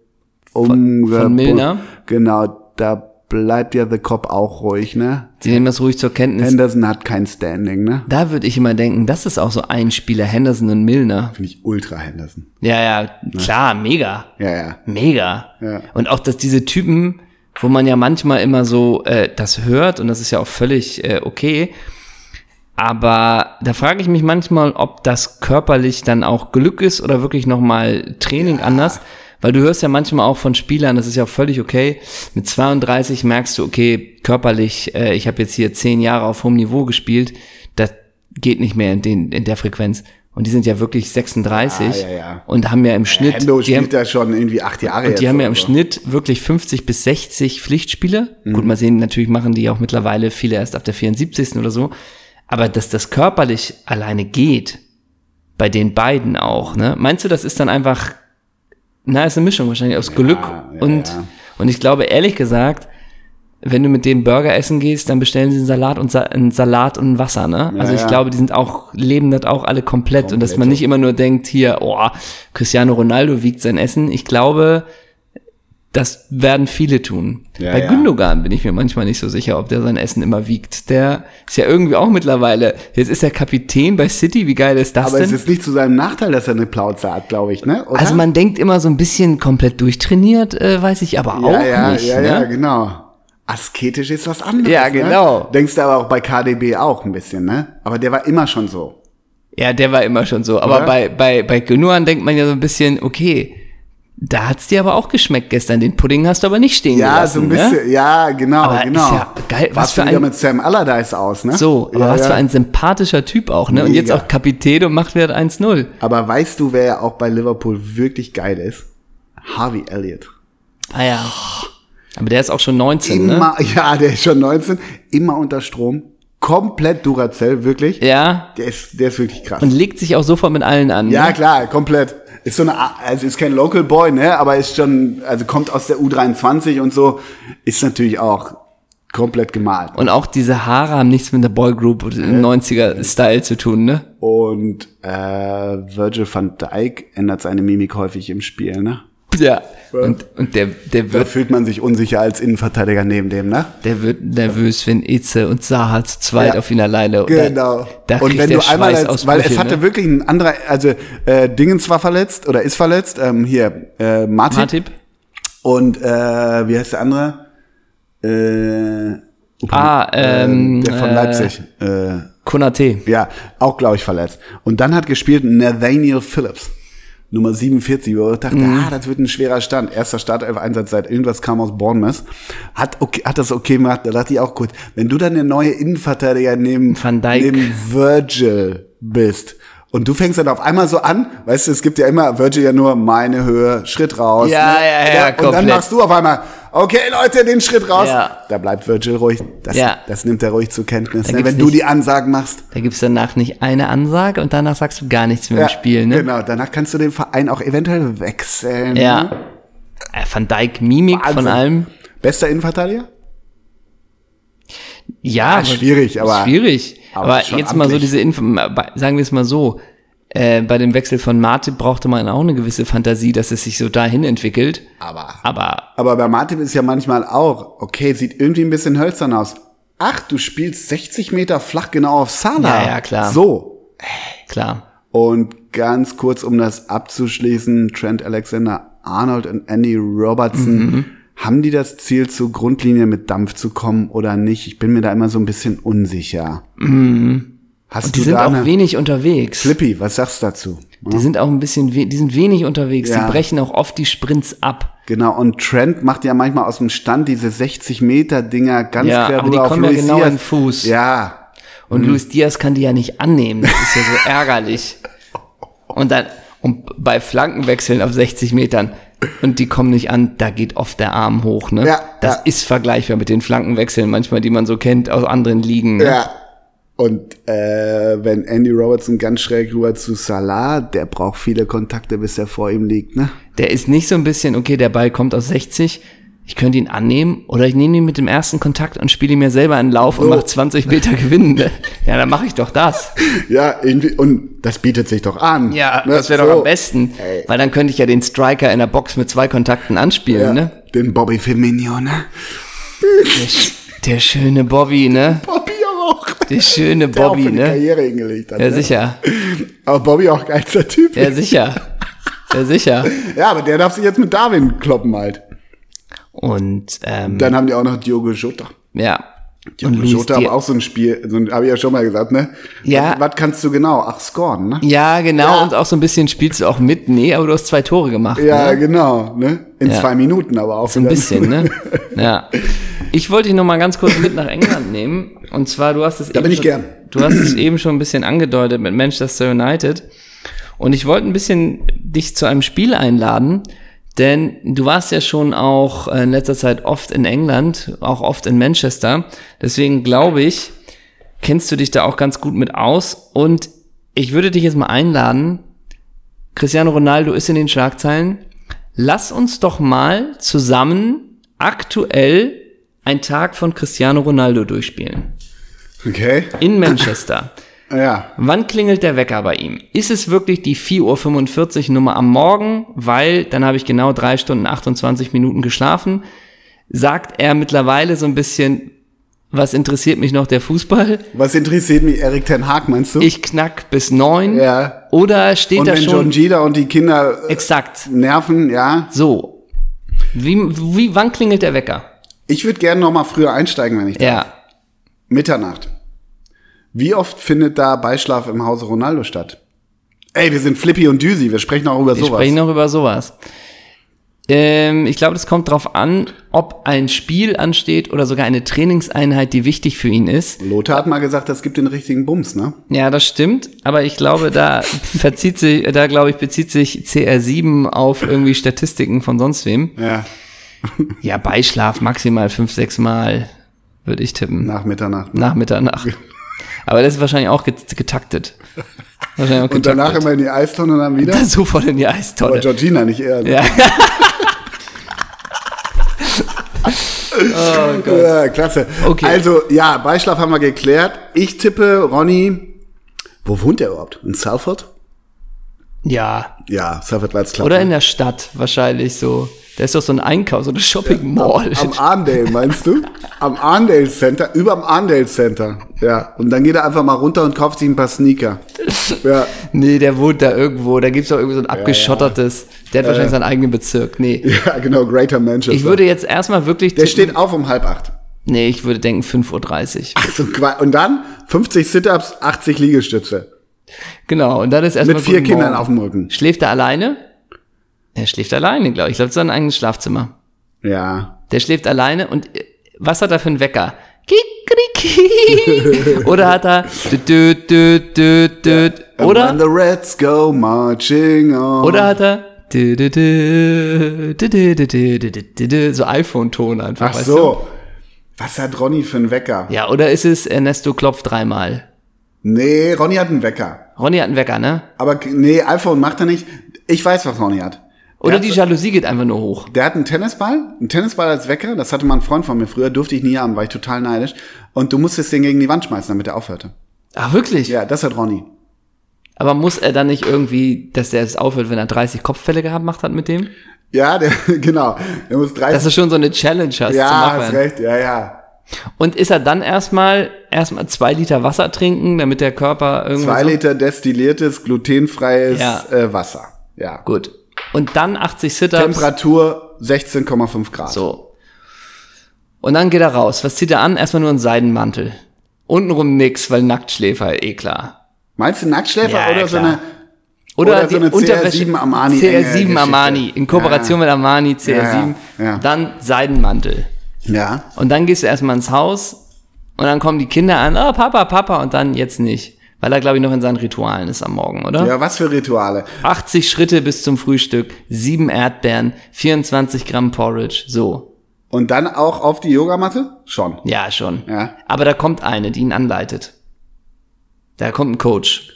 S2: umgebunden.
S1: Milner?
S2: Genau, da bleibt ja The Cop auch ruhig, ne?
S1: Sie nehmen das ruhig zur Kenntnis.
S2: Henderson hat kein Standing, ne?
S1: Da würde ich immer denken, das ist auch so ein Spieler, Henderson und Milner.
S2: Finde ich ultra Henderson.
S1: Ja, ja, klar, mega.
S2: Ja, ja.
S1: Mega.
S2: Ja.
S1: Und auch, dass diese Typen, wo man ja manchmal immer so äh, das hört, und das ist ja auch völlig äh, okay, aber da frage ich mich manchmal, ob das körperlich dann auch Glück ist oder wirklich nochmal Training anders. Weil du hörst ja manchmal auch von Spielern, das ist ja auch völlig okay. Mit 32 merkst du, okay, körperlich, äh, ich habe jetzt hier zehn Jahre auf hohem Niveau gespielt, das geht nicht mehr in, den, in der Frequenz. Und die sind ja wirklich 36
S2: Ja, ja, ja.
S1: und haben ja im Schnitt,
S2: Hendo
S1: die haben,
S2: spielt ja schon irgendwie acht Jahre
S1: und die haben ja im
S2: so.
S1: Schnitt wirklich 50 bis 60 Pflichtspiele.
S2: Mhm.
S1: Gut, mal sehen, natürlich machen die auch mittlerweile viele erst ab der 74. oder so. Aber dass das körperlich alleine geht, bei den beiden auch, ne? Meinst du, das ist dann einfach, na, ist eine Mischung wahrscheinlich aus Glück
S2: ja,
S1: und,
S2: ja.
S1: und ich glaube, ehrlich gesagt, wenn du mit dem Burger essen gehst, dann bestellen sie einen Salat und Sa einen Salat und ein Wasser, ne? also ich
S2: ja.
S1: glaube, die sind auch, leben das auch alle komplett, und dass man nicht immer nur denkt, hier, oh, Cristiano Ronaldo wiegt sein Essen. Ich glaube, das werden viele tun.
S2: Ja,
S1: Bei
S2: ja.
S1: Gündogan bin ich mir manchmal nicht so sicher, ob der sein Essen immer wiegt. Der ist ja irgendwie auch mittlerweile, jetzt ist er Kapitän bei City, wie geil ist das
S2: Aber
S1: denn?
S2: es ist nicht zu seinem Nachteil, dass er eine Plauze hat, glaube ich, ne? Oder?
S1: also man denkt immer so ein bisschen komplett durchtrainiert, äh, weiß ich aber auch
S2: ja, ja,
S1: nicht.
S2: ja,
S1: ne?
S2: ja, genau. Asketisch ist was anderes.
S1: Ja, genau.
S2: Ne? Denkst du aber auch bei KDB auch ein bisschen, ne? Aber der war immer schon so.
S1: Ja, der war immer schon so. Aber
S2: Oder?
S1: bei, bei, bei Gündogan denkt man ja so ein bisschen, okay, da hat's dir aber auch geschmeckt gestern. Den Pudding hast du aber nicht stehen
S2: Ja,
S1: gelassen.
S2: so ein bisschen,
S1: Ne?
S2: ja, genau,
S1: Aber
S2: genau.
S1: ist ja geil, was für ein-
S2: mit Sam Allardyce aus, ne?
S1: So, aber
S2: ja,
S1: was
S2: ja.
S1: für ein sympathischer Typ auch, ne? Und jetzt
S2: Mega.
S1: auch Kapitän und macht wieder 1-0.
S2: Aber weißt du, wer ja auch bei Liverpool wirklich geil ist? Harvey Elliott.
S1: Ah ja. Aber der ist auch schon 19, ne?
S2: Immer, ja, der ist schon 19, immer unter Strom, komplett Duracell, wirklich.
S1: Ja.
S2: Der ist, der ist wirklich krass.
S1: Und legt sich auch sofort mit allen an.
S2: Ja,
S1: ne?
S2: klar, komplett. Ist so eine, also ist kein Local Boy, ne, aber ist schon, also kommt aus der U23 und so, ist natürlich auch komplett gemalt.
S1: Und auch diese Haare haben nichts mit der Boygroup oder dem 90er-Style zu tun, ne?
S2: Und äh, Virgil van Dijk ändert seine Mimik häufig im Spiel, ne?
S1: Ja. Und, und der, der
S2: Da
S1: wird,
S2: fühlt man sich unsicher als Innenverteidiger neben dem, ne?
S1: der wird nervös, wenn Itze und Zaha zu zweit
S2: Ja,
S1: auf ihn alleine.
S2: Genau.
S1: Da, da
S2: und wenn du einmal, als, weil es hatte
S1: ne?
S2: wirklich ein anderer, also äh, Dingens war verletzt oder ist verletzt, ähm, hier äh, Martin
S1: Matip?
S2: und äh, wie heißt der andere? Äh,
S1: Ah, ähm,
S2: der von
S1: äh,
S2: Leipzig. Äh,
S1: Konate.
S2: ja, auch glaube ich verletzt. Und dann hat gespielt Nathaniel Phillips. Nummer 47, wo ich dachte,
S1: Mhm.
S2: ah, das wird ein schwerer Stand. Erster Startelf-Einsatz seit irgendwas kam aus Bournemouth. Hat, okay, hat das okay gemacht. Da dachte ich auch gut. Wenn du dann der neue Innenverteidiger neben, neben Virgil bist und du fängst dann auf einmal so an, weißt du, es gibt ja immer Virgil ja nur meine Höhe, Schritt raus.
S1: Ja,
S2: ne?
S1: ja, ja,
S2: Und dann machst du auf einmal, okay Leute, den Schritt raus.
S1: Ja.
S2: Da bleibt Virgil ruhig. Das,
S1: Ja.
S2: das nimmt er ruhig zur Kenntnis. Ne? Wenn du
S1: nicht-
S2: die Ansagen machst.
S1: Da gibt's danach nicht eine Ansage und danach sagst du gar nichts mehr im Spiel, ne?
S2: Genau, danach kannst du den Verein auch eventuell wechseln.
S1: Ja.
S2: Ne?
S1: Äh, Van Dijk, Mimik von
S2: Wahnsinn.
S1: allem.
S2: Bester Innenverteidiger?
S1: Ja, aber-
S2: schwierig, aber-
S1: Schwierig.
S2: Aber
S1: Aber, jetzt mal so
S2: amtlich.
S1: diese Info, sagen wir es mal so. Äh, bei dem Wechsel von Martin brauchte man auch eine gewisse Fantasie, dass es sich so dahin entwickelt.
S2: Aber.
S1: Aber
S2: Aber bei Martin ist ja manchmal auch, okay, sieht irgendwie ein bisschen hölzern aus. Ach, du spielst 60 Meter flach genau auf Salah.
S1: Ja, ja, klar.
S2: So.
S1: klar.
S2: Und ganz kurz, um das abzuschließen, Trent Alexander Arnold und Andy Robertson,
S1: Mhm.
S2: Haben die das Ziel, zur Grundlinie mit Dampf zu kommen oder nicht? Ich bin mir da immer so ein bisschen unsicher. Hast
S1: Mhm. Die
S2: du
S1: sind auch wenig unterwegs.
S2: Flippy, was sagst du dazu?
S1: Die sind auch ein bisschen, die sind wenig unterwegs.
S2: Ja.
S1: Die brechen auch oft die Sprints ab.
S2: Genau, und Trent macht ja manchmal aus dem Stand diese 60 Meter Dinger ganz
S1: Ja,
S2: quer
S1: aber die
S2: rüber auf
S1: kommen ja
S2: Luis
S1: genau
S2: Diaz.
S1: in Fuß.
S2: Ja,
S1: Und Luis Diaz kann die ja nicht annehmen. Das ist ja so ärgerlich. Und dann, und bei Flankenwechseln auf 60 Metern und die kommen nicht an, da geht oft der Arm hoch, ne?
S2: Ja,
S1: das
S2: ja.
S1: ist vergleichbar mit den Flankenwechseln manchmal, die man so kennt aus anderen Ligen. Ne?
S2: ja. Und äh, wenn Andy Robertson ganz schräg rüber zu Salah, der braucht viele Kontakte, bis er vor ihm liegt, ne?
S1: Der ist nicht so ein bisschen, okay, der Ball kommt aus 60, Ich könnte ihn annehmen oder ich nehme ihn mit dem ersten Kontakt und spiele ihm mir selber einen Lauf und
S2: Oh.
S1: mache 20 Meter Gewinnen. Ne? Ja, dann mache ich doch das.
S2: Ja, irgendwie, und das bietet sich doch an.
S1: Ja,
S2: Ne,
S1: das wäre doch
S2: so.
S1: am besten.
S2: Ey.
S1: Weil dann könnte ich ja den Striker in der Box mit zwei Kontakten anspielen,
S2: Ja,
S1: ne?
S2: Den Bobby Firmino, ne?
S1: Der, der schöne Bobby, ne?
S2: Bobby auch.
S1: Der schöne
S2: Der
S1: Bobby, ne?
S2: Karriere hingelegt hat.
S1: Ja,
S2: ne?
S1: sicher.
S2: Aber Bobby auch geilster Typ.
S1: Ja, sicher. Ja, sicher.
S2: Ja, aber der darf sich jetzt mit Darwin kloppen halt.
S1: Und, ähm,
S2: Dann haben die auch noch Diogo Jota.
S1: ja.
S2: Diogo Jota aber auch so ein Spiel, so habe ich ja schon mal gesagt, ne?
S1: Ja.
S2: Was, was kannst du genau? Ach, scoren, ne?
S1: Ja, genau.
S2: Ja.
S1: Und auch so ein bisschen spielst du auch mit. Nee, aber du hast zwei Tore gemacht.
S2: Ja,
S1: ne?
S2: genau, ne? In
S1: Ja.
S2: zwei Minuten aber auch.
S1: So ein bisschen, ne? Ja. Ich wollte dich noch mal ganz kurz mit nach England nehmen. Und zwar, du hast es
S2: Da
S1: eben
S2: bin ich
S1: schon,
S2: gern.
S1: Du hast es eben schon ein bisschen angedeutet mit Manchester United. Und ich wollte ein bisschen dich zu einem Spiel einladen, denn du warst ja schon auch in letzter Zeit oft in England, auch oft in Manchester. Deswegen glaube ich, kennst du dich da auch ganz gut mit aus. Und ich würde dich jetzt mal einladen. Cristiano Ronaldo ist in den Schlagzeilen. Lass uns doch mal zusammen aktuell ein Tag von Cristiano Ronaldo durchspielen.
S2: Okay.
S1: In Manchester.
S2: Ja.
S1: Wann klingelt der Wecker bei ihm? Ist es wirklich die 4.45 Uhr Nummer am Morgen? Weil dann habe ich genau drei Stunden 28 Minuten geschlafen. Sagt er mittlerweile so ein bisschen, was interessiert mich noch der Fußball?
S2: Was interessiert mich Erik Ten Hag, meinst du?
S1: Ich knack bis neun.
S2: Ja.
S1: Oder steht
S2: Und
S1: da
S2: wenn
S1: schon?
S2: John Gida und die Kinder äh,
S1: Exakt.
S2: nerven, ja.
S1: So. Wie, wie, wann klingelt der Wecker?
S2: Ich würde gerne noch mal früher einsteigen, wenn ich darf.
S1: Ja.
S2: Mitternacht. Wie oft findet da Beischlaf im Hause Ronaldo statt? Ey, wir sind Flippy und Düsi, wir sprechen auch über
S1: Wir
S2: sowas.
S1: sprechen noch über sowas. Ähm, ich glaube, das kommt drauf an, ob ein Spiel ansteht oder sogar eine Trainingseinheit, die wichtig für ihn ist.
S2: Lothar hat mal gesagt, das gibt den richtigen Bums, ne?
S1: Ja, das stimmt, aber ich glaube, da verzieht sich, da glaube ich, bezieht sich CR7 auf irgendwie Statistiken von sonst wem.
S2: Ja,
S1: Ja, Beischlaf maximal fünf, sechs Mal, würde ich tippen.
S2: nach Mitternacht.
S1: Nach Mitternacht. Aber das ist wahrscheinlich auch get- getaktet. Wahrscheinlich auch
S2: Und danach
S1: getaktet.
S2: immer in die Eistonne und dann wieder?
S1: Dann sofort in die
S2: Aber
S1: Eistonne.
S2: Georgina nicht eher. Ne?
S1: Ja.
S2: Ja, klasse.
S1: Okay.
S2: Also, ja, Beischlaf haben wir geklärt. Ich tippe, Ronny, wo wohnt der überhaupt? In Salford?
S1: Ja,
S2: Ja, Club.
S1: Oder in der Stadt wahrscheinlich so. Da ist doch so ein Einkauf, so eine Shopping Mall.
S2: Am Arndale, meinst du? Am Arndale Center, überm Arndale Center. Ja, und dann geht er einfach mal runter und kauft sich ein paar Sneaker. Ja,
S1: nee, der wohnt da irgendwo. Da gibt's doch irgendwie so ein abgeschottertes. Der hat wahrscheinlich seinen eigenen Bezirk. Nee.
S2: ja genau, Greater Manchester.
S1: Ich würde jetzt erstmal wirklich.
S2: der
S1: tippen-
S2: steht auf um halb acht.
S1: Nee, ich würde denken 5.30 Uhr.
S2: Ach so, und dann 50 Sit-Ups, 80 Liegestütze.
S1: Genau, und dann ist erstmal.
S2: Mit vier Kindern auf dem Rücken.
S1: Schläft er alleine? Er schläft alleine, glaube ich. Ich glaube, es ist ein eigenes Schlafzimmer.
S2: Ja.
S1: Der schläft alleine und was hat er für einen Wecker? Oder hat er oder
S2: the Reds go marching on.
S1: Oder hat er so iPhone-Ton einfach.
S2: Ach so. Was hat Ronny für einen Wecker?
S1: Ja, oder ist es Ernesto klopft dreimal?
S2: Nee, Ronny hat einen Wecker.
S1: Ronny hat einen Wecker, ne?
S2: Aber nee, iPhone macht er nicht. Ich weiß, was Ronny hat.
S1: Oder
S2: der
S1: die
S2: hat,
S1: Jalousie geht einfach nur hoch.
S2: Der hat einen Tennisball, einen Tennisball als Wecker. Das hatte mal ein Freund von mir früher, durfte ich nie haben, war ich total neidisch. Und du musstest den gegen die Wand schmeißen, damit er aufhörte.
S1: Ach, wirklich?
S2: Ja, das hat Ronny.
S1: Aber muss er dann nicht irgendwie, dass der es aufhört, wenn er 30 Kopffälle gehabt macht hat mit dem?
S2: Ja, der, genau. Der muss 30.
S1: Dass du schon so eine Challenge hast
S2: ja, hast recht, ja, ja.
S1: Und ist er dann erstmal erstmal zwei Liter Wasser trinken, damit der Körper irgendwie
S2: Zwei? Liter destilliertes, glutenfreies
S1: Ja.
S2: äh, Wasser. Ja.
S1: Gut. Und dann 80 Sit-ups.
S2: Temperatur 16,5 Grad.
S1: So. Und dann geht er raus. Was zieht er an? Erstmal nur einen Seidenmantel. Untenrum nix, weil Nacktschläfer, eh klar.
S2: Meinst du Nacktschläfer
S1: Ja,
S2: oder
S1: ja,
S2: so
S1: klar.
S2: eine
S1: Oder,
S2: Oder
S1: die
S2: so eine
S1: Unterwäsche.
S2: CR7 Armani
S1: CR7
S2: Geschichte.
S1: Armani. In Kooperation
S2: Ja.
S1: mit Armani, CR7.
S2: Ja, ja.
S1: Dann Seidenmantel.
S2: Ja.
S1: Und dann gehst du erstmal ins Haus und dann kommen die Kinder an, oh Papa, Papa, und dann jetzt nicht. Weil er, glaube ich, noch in seinen Ritualen ist am Morgen, oder?
S2: Ja, was für Rituale?
S1: 80 Schritte bis zum Frühstück, 7 Erdbeeren, 24 Gramm Porridge, so.
S2: Und dann auch auf die Yogamatte? Schon.
S1: Ja, schon.
S2: Ja.
S1: Aber da kommt eine, die ihn anleitet. Da kommt ein Coach,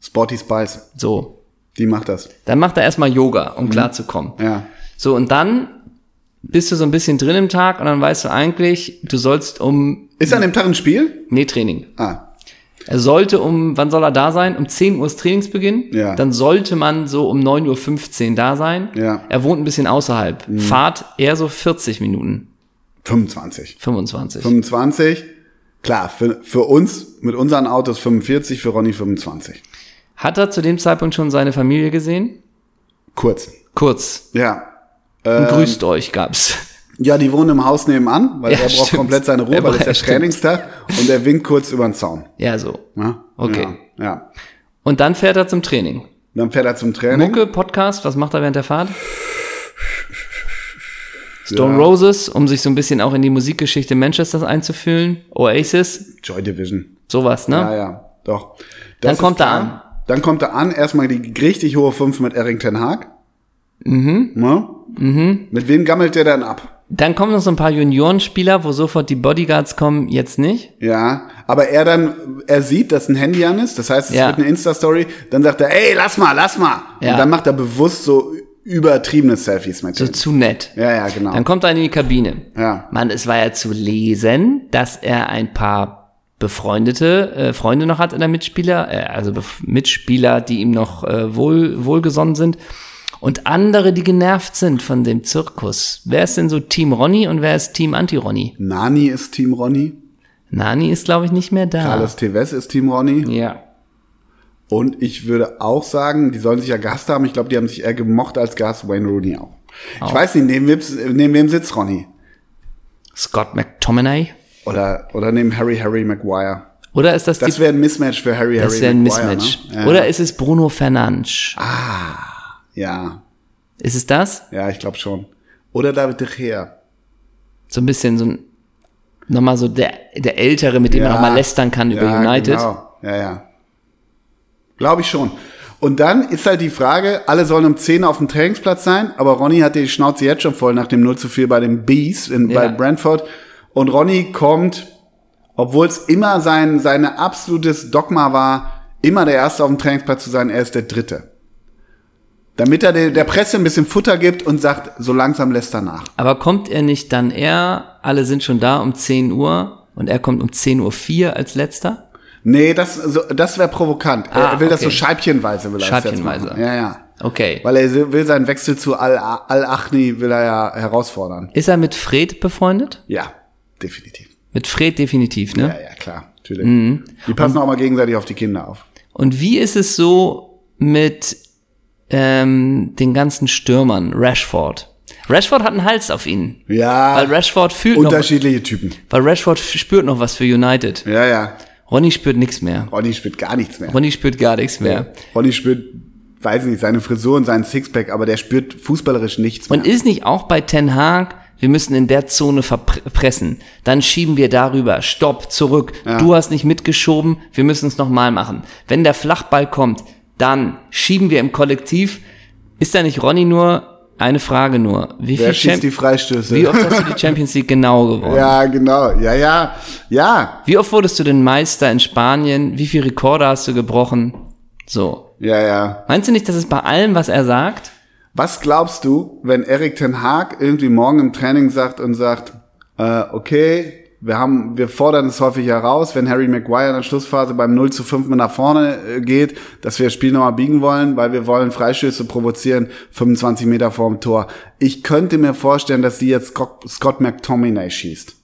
S2: Sporty Spice,
S1: so.
S2: die macht das.
S1: Dann macht er erstmal Yoga, um klarzukommen.
S2: Ja.
S1: So, und dann bist du so ein bisschen drin im Tag und dann weißt du eigentlich, du sollst um,
S2: Ist an dem Tag ein Spiel?
S1: nee, Training.
S2: Ah,
S1: Er sollte um, wann soll er da sein? Um 10 Uhr ist Trainingsbeginn.
S2: Ja.
S1: Dann sollte man so um 9.15 Uhr da sein.
S2: Ja. Mhm.
S1: Er wohnt ein bisschen außerhalb. Fahrt eher so 40 Minuten,
S2: 25.
S1: 25.
S2: 25. Klar, für, für uns mit unseren Autos 45, für Ronny 25.
S1: Hat er zu dem Zeitpunkt schon seine Familie gesehen?
S2: Kurz.
S1: Kurz.
S2: Ja.
S1: Und grüßt euch gab's.
S2: Ja, die wohnen im Haus nebenan, weil
S1: Ja,
S2: er braucht
S1: stimmt.
S2: komplett seine Ruhe,
S1: Er
S2: weil es
S1: stimmt.
S2: Trainingstag und er winkt kurz über den Zaun.
S1: Ja, so.
S2: Ja?
S1: Okay.
S2: Ja, ja.
S1: Und dann fährt er zum Training.
S2: Dann fährt er zum Training.
S1: Mucke, Podcast, was macht er während der Fahrt? Stone
S2: Ja.
S1: Roses, um sich so ein bisschen auch in die Musikgeschichte Manchesters einzufühlen. Oasis,
S2: Joy Division.
S1: sowas, ne?
S2: Ja, ja, doch.
S1: Dann
S2: ist
S1: kommt er an.
S2: Dann kommt er an, erstmal die richtig hohe 5 mit Erik Ten Haag. Mhm. Ne? Mhm. Mit wem gammelt der dann ab?
S1: Dann kommen noch so ein paar Juniorenspieler, wo sofort die Bodyguards kommen, jetzt nicht.
S2: Ja, aber er dann, er sieht, dass ein Handy an ist, das heißt, es
S1: Ja.
S2: wird eine Insta-Story, dann sagt er, ey, lass mal, lass mal.
S1: Ja.
S2: Und dann macht er bewusst so übertriebene Selfies mit
S1: So
S2: denen.
S1: zu nett.
S2: Ja, ja, genau.
S1: Dann kommt er in die Kabine.
S2: Ja.
S1: Mann, es war ja zu lesen, dass er ein paar befreundete äh, Freunde noch hat in der Mitspieler, äh, also Bef Mitspieler, die ihm noch äh, wohl, wohlgesonnen sind. Und andere, die genervt sind von dem Zirkus. Wer ist denn so Team Ronny und wer ist Team Anti-Ronny?
S2: Nani ist Team Ronny,
S1: Nani ist, glaube ich, nicht mehr da.
S2: Carlos Tevez ist Team Ronny.
S1: Ja.
S2: Und ich würde auch sagen, die sollen sich ja gehasst haben. Ich glaube, die haben sich eher gemocht als gehasst. Wayne Rooney auch. Ich weiß nicht, neben wem, neben wem sitzt Ronny?
S1: Scott McTominay?
S2: Oder, oder neben Harry Harry Maguire.
S1: Oder ist das,
S2: Das wäre ein Mismatch für Harry
S1: das
S2: Harry
S1: wäre ein
S2: Maguire.
S1: Mismatch?
S2: Ne? Ja.
S1: Oder ist es Bruno Fernandes?
S2: Ja,
S1: Ist es das?
S2: ja, ich glaube schon. Oder David De Gea.
S1: so ein bisschen so ein, nochmal so der, der Ältere, mit dem man
S2: Ja.
S1: nochmal lästern kann über
S2: ja,
S1: United.
S2: Genau. Ja, ja. Glaube ich schon. Und dann ist halt die Frage, alle sollen um 10 auf dem Trainingsplatz sein, aber Ronny hat die Schnauze jetzt schon voll nach dem 0 zu 4 bei den Bees in,
S1: Ja.
S2: bei Brentford. Und Ronny kommt, obwohl es immer sein, seine absolutes Dogma war, immer der Erste auf dem Trainingsplatz zu sein, er ist der Dritte. Damit er der, Presse ein bisschen Futter gibt und sagt, so langsam lässt er nach.
S1: Aber kommt er nicht dann eher, alle sind schon da um 10 Uhr und er kommt um 10.04 Uhr als letzter?
S2: Nee, das, so, das wäre provokant.
S1: Ah,
S2: er will das so
S1: okay.
S2: scheibchenweise will er das jetzt
S1: Scheibchenweise.
S2: machen. Ja, ja.
S1: Okay.
S2: Weil er will seinen Wechsel zu Al- Al-Achni will er ja herausfordern.
S1: Ist er mit Fred befreundet?
S2: Ja, definitiv.
S1: Mit Fred definitiv, ne?
S2: Ja, ja, klar, natürlich. Die passen auch mal gegenseitig auf die Kinder auf.
S1: Und wie ist es so mit ähm, den ganzen Stürmern, Rashford? Rashford hat einen Hals auf ihn.
S2: Ja,
S1: Weil Rashford fühlt noch,
S2: unterschiedliche Typen.
S1: weil Rashford spürt noch was für United.
S2: Ja, ja.
S1: Ronny spürt nichts mehr.
S2: Ronny spürt gar nichts mehr.
S1: Ronny spürt gar nichts mehr.
S2: Ronny spürt, weiß nicht, seine Frisur und seinen Sixpack, aber der spürt fußballerisch nichts mehr.
S1: Und ist nicht auch bei Ten Hag, wir müssen in der Zone verpressen. Dann schieben wir darüber. Stopp, zurück. Du hast nicht mitgeschoben, wir müssen es nochmal machen. Wenn der Flachball kommt, dann schieben wir im Kollektiv. Ist da nicht Ronny nur, eine Frage nur, wie
S2: Wer
S1: viel
S2: schießt die Freistöße?
S1: wie oft hast du die Champions League genau gewonnen?
S2: ja, genau. Ja, ja. Ja.
S1: Wie oft wurdest du denn Meister in Spanien? Wie viele Rekorde hast du gebrochen? So.
S2: Ja, ja.
S1: Meinst du nicht, dass es bei allem, was er sagt,
S2: Was glaubst du, wenn Erik Ten Haag irgendwie morgen im Training sagt und sagt, äh, okay, wir haben, wir fordern es häufig heraus, wenn Harry Maguire in der Schlussphase beim 0 zu 5 mit nach vorne äh, geht, dass wir das Spiel nochmal biegen wollen, weil wir wollen Freistöße provozieren, 25 Meter vorm Tor. Ich könnte mir vorstellen, dass sie jetzt Scott, Scott McTominay schießt.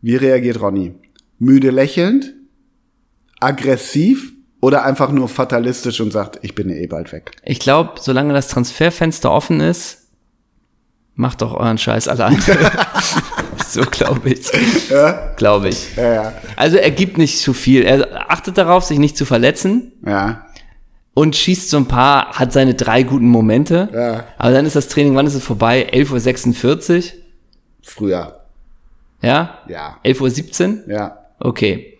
S2: Wie reagiert Ronny? Müde lächelnd? Aggressiv? Oder einfach nur fatalistisch und sagt, ich bin eh bald weg?
S1: Ich glaube, solange das Transferfenster offen ist, macht doch euren Scheiß alleine. so glaube ich. Glaube ich.
S2: Ja, ja.
S1: Also er gibt nicht zu viel. Er achtet darauf, sich nicht zu verletzen
S2: Ja.
S1: und schießt so ein paar, hat seine drei guten Momente.
S2: Ja.
S1: Aber dann ist das Training, wann ist es vorbei? 11.46 Uhr?
S2: Früher.
S1: Ja?
S2: Ja.
S1: 11.17 Uhr?
S2: Ja.
S1: Okay.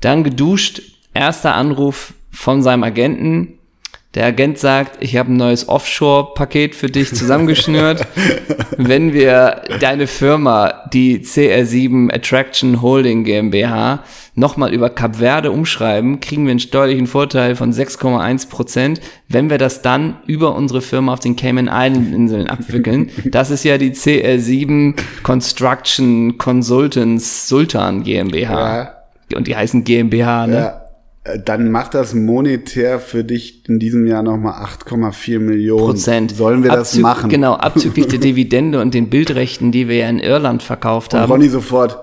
S1: Dann geduscht, erster Anruf von seinem Agenten. Der Agent sagt, ich habe ein neues Offshore-Paket für dich zusammengeschnürt. Wenn wir deine Firma, die CR7 Attraction Holding GmbH, nochmal über Kap Verde umschreiben, kriegen wir einen steuerlichen Vorteil von 6,1 Prozent, wenn wir das dann über unsere Firma auf den Cayman Island Inseln abwickeln. Das ist ja die CR7 Construction Consultants Sultan GmbH.
S2: Ja.
S1: Und die heißen GmbH, ne?
S2: Ja. Dann macht das monetär für dich in diesem Jahr nochmal 8,4 Millionen.
S1: Prozent.
S2: Sollen wir das
S1: Abzü-
S2: machen?
S1: Genau, abzüglich der Dividende und den Bildrechten, die wir ja in Irland verkauft
S2: Und
S1: haben.
S2: Ronny sofort.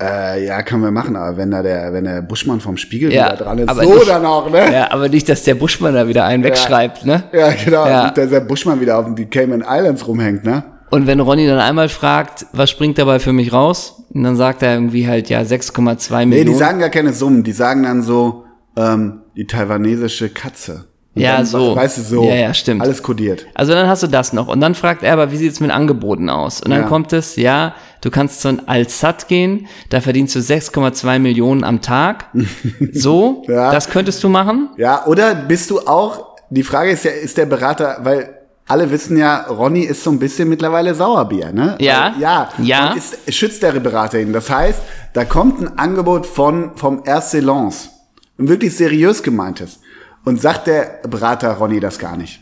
S2: Äh, ja, können wir machen, aber wenn da der, wenn der Buschmann vom Spiegel
S1: Ja,
S2: wieder dran ist,
S1: aber
S2: so
S1: nicht-
S2: dann auch, ne?
S1: Ja, aber nicht, dass der Buschmann da wieder einen wegschreibt, ne?
S2: Ja, genau.
S1: Ja.
S2: Nicht, dass der Buschmann wieder auf die Cayman Islands rumhängt, ne?
S1: Und wenn Ronny dann einmal fragt, was springt dabei für mich raus? Und dann sagt er irgendwie halt, ja, 6,2
S2: Nee,
S1: Millionen.
S2: die sagen gar keine Summen, die sagen dann so, ähm, die taiwanesische Katze. Und
S1: Ja,
S2: dann,
S1: so.
S2: Weißt du, so.
S1: Ja, ja, stimmt.
S2: Alles kodiert.
S1: Also dann hast du das noch. Und dann fragt er aber, wie sieht's mit Angeboten aus? Und dann
S2: Ja.
S1: kommt es, ja, du kannst zu Al-Sat gehen, da verdienst du 6,2 Millionen am Tag. So,
S2: Ja.
S1: das könntest du machen.
S2: Ja, oder bist du auch, die Frage ist ja, ist der Berater, weil alle wissen ja, Ronny ist so ein bisschen mittlerweile Sauerbier, ne?
S1: Ja.
S2: Weil, ja.
S1: Ja.
S2: Und ist, schützt der Berater ihn. Das heißt, da kommt ein Angebot von, vom Ercelance. Ein wirklich seriös gemeintes. Und sagt der Berater Ronny das gar nicht.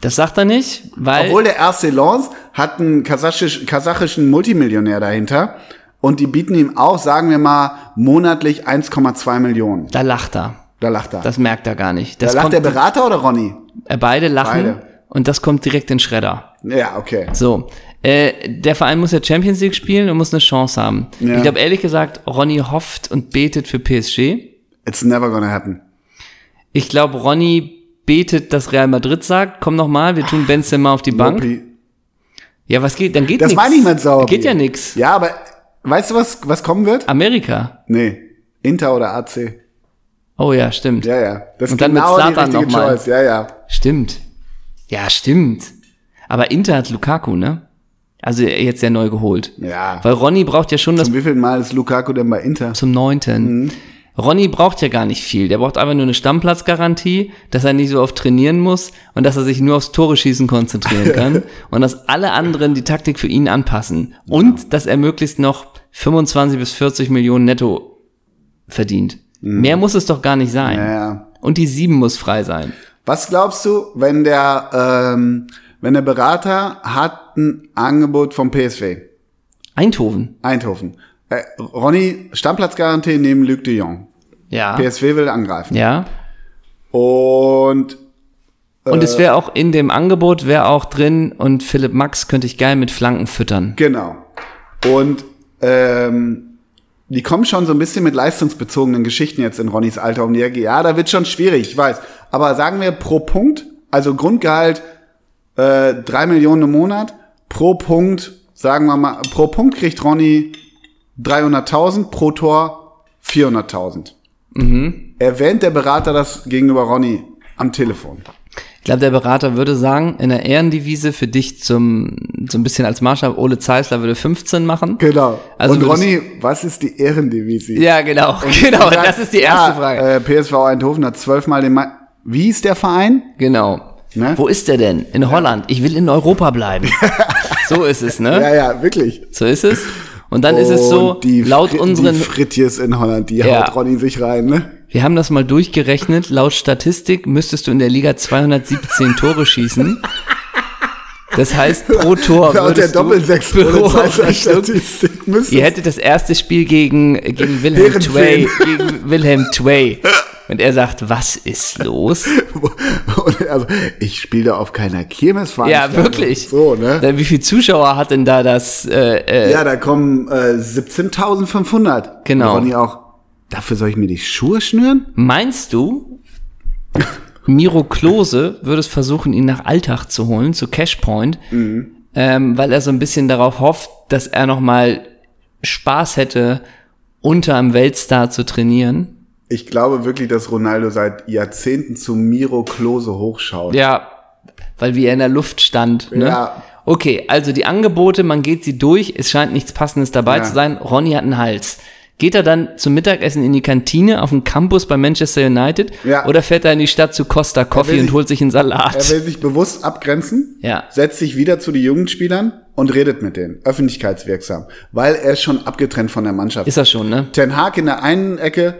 S1: Das sagt er nicht, weil
S2: Obwohl der Ercelance hat einen kasachisch, kasachischen Multimillionär dahinter. Und die bieten ihm auch, sagen wir mal, monatlich 1,2 Millionen.
S1: da lacht er.
S2: Da lacht er.
S1: Das merkt er gar nicht.
S2: da
S1: Das
S2: lacht
S1: kommt,
S2: der Berater oder Ronny?
S1: äh, beide lachen
S2: Beide.
S1: Und das kommt direkt in Schredder.
S2: Ja, okay.
S1: So, äh, der Verein muss ja Champions League spielen und muss eine Chance haben.
S2: Ja.
S1: Ich glaube ehrlich gesagt, Ronny hofft und betet für PSG.
S2: It's never gonna happen.
S1: Ich glaube, Ronny betet, dass Real Madrid sagt, komm noch mal, wir tun Benzema auf die Bank.
S2: Lopi.
S1: Ja, was geht? Dann geht
S2: Das
S1: nix.
S2: meine ich mit sauer.
S1: Geht ja nix.
S2: Ja, aber weißt du, was, was kommen wird?
S1: Amerika.
S2: Nee. Inter oder AC.
S1: Oh ja, stimmt.
S2: Ja, ja. Das
S1: Und dann mit
S2: die
S1: Zlatan
S2: richtige
S1: noch mal.
S2: Choice. Ja, ja.
S1: Stimmt. Ja, stimmt. Aber Inter hat Lukaku, ne? Also jetzt sehr neu geholt.
S2: Ja.
S1: Weil Ronny braucht ja schon das
S2: Zum wievielten Mal ist Lukaku denn bei Inter?
S1: zum neunten.
S2: Mhm.
S1: Ronny braucht ja gar nicht viel. Der braucht einfach nur eine Stammplatzgarantie, dass er nicht so oft trainieren muss und dass er sich nur aufs Tore schießen konzentrieren kann und dass alle anderen die Taktik für ihn anpassen und dass er möglichst noch 25 bis 40 Millionen netto verdient. Mehr muss es doch gar nicht sein.
S2: Mhm. Ja, ja.
S1: Und die sieben muss frei sein.
S2: Was glaubst du, wenn der, ähm, wenn der Berater hat ein Angebot vom PSV?
S1: Eindhoven.
S2: Eindhoven. Äh, Ronny, Stammplatzgarantie neben Luc de Jong.
S1: Ja.
S2: PSV will angreifen.
S1: Ja.
S2: Und
S1: Und
S2: Äh.
S1: es wäre auch in dem Angebot wäre auch drin und Philipp Max könnte ich geil mit Flanken füttern.
S2: Genau. Und ähm, die kommen schon so ein bisschen mit leistungsbezogenen Geschichten jetzt in Ronnys Alter um die Ecke. Ja, da wird schon schwierig, ich weiß. Aber sagen wir pro Punkt, also Grundgehalt äh, drei Millionen im Monat, pro Punkt, sagen wir mal, pro Punkt kriegt Ronny 300.000, pro Tor 400.000. Erwähnt der Berater das gegenüber Ronny am Telefon?
S1: Ich glaube, der Berater würde sagen, in der Ehrendivise für dich zum so ein bisschen als Maßstab, Ole Zeisler würde 15 machen.
S2: Genau.
S1: Also
S2: Und Ronny, was ist die Ehrendivise?
S1: Ja, genau. Genau,
S2: Und sagt,
S1: das ist die erste
S2: ja,
S1: Frage.
S2: Äh, PSV Eindhoven hat zwölfmal den Ma Wie ist der Verein?
S1: Genau.
S2: Ne?
S1: Wo ist der denn? In Holland. Ich will in Europa bleiben. so ist es, ne?
S2: Ja, ja, wirklich.
S1: So ist es. Und dann ist es so,
S2: Und die
S1: laut
S2: Fri-
S1: unseren,
S2: Die Fritjes in Holland, die
S1: Ja.
S2: haut Ronny sich rein, ne?
S1: Wir haben das mal durchgerechnet, laut Statistik müsstest du in der Liga 217 Tore schießen. Das heißt, pro Tor
S2: Ja, der
S1: würdest du
S2: Doppelsechs Statistik müsste.
S1: Ihr hättet das erste Spiel gegen, gegen Wilhelm. Tway, gegen Wilhelm Tway. Und er sagt, was ist los?
S2: Also, ich spiele da auf keiner
S1: Ja,
S2: Kirmesveranstaltung.
S1: wirklich.
S2: So, ne?
S1: Wie viele Zuschauer hat denn da das? Äh, äh,
S2: Ja, da kommen äh, 17.500.
S1: Genau.
S2: Und Ronny auch, dafür soll ich mir die Schuhe schnüren?
S1: Meinst du, Miro Klose würde es versuchen, ihn nach Alltag zu holen, zu Cashpoint, ähm, weil er so ein bisschen darauf hofft, dass er nochmal Spaß hätte, unter einem Weltstar zu trainieren?
S2: Ich glaube wirklich, dass Ronaldo seit Jahrzehnten zu Miro Klose hochschaut.
S1: Ja, weil wie er in der Luft stand. Ne?
S2: Ja.
S1: Okay, also die Angebote, man geht sie durch, es scheint nichts Passendes dabei
S2: Ja.
S1: zu sein. Ronny hat einen Hals. Geht er dann zum Mittagessen in die Kantine auf dem Campus bei Manchester United?
S2: Ja.
S1: Oder fährt er in die Stadt zu Costa Coffee
S2: will
S1: und
S2: sich-
S1: holt sich einen Salat?
S2: Er will sich bewusst abgrenzen,
S1: Ja.
S2: setzt sich wieder zu den Jugendspielern und redet mit denen, öffentlichkeitswirksam, weil er ist schon abgetrennt von der Mannschaft.
S1: Ist er schon, ne?
S2: Ten Hag in der einen Ecke,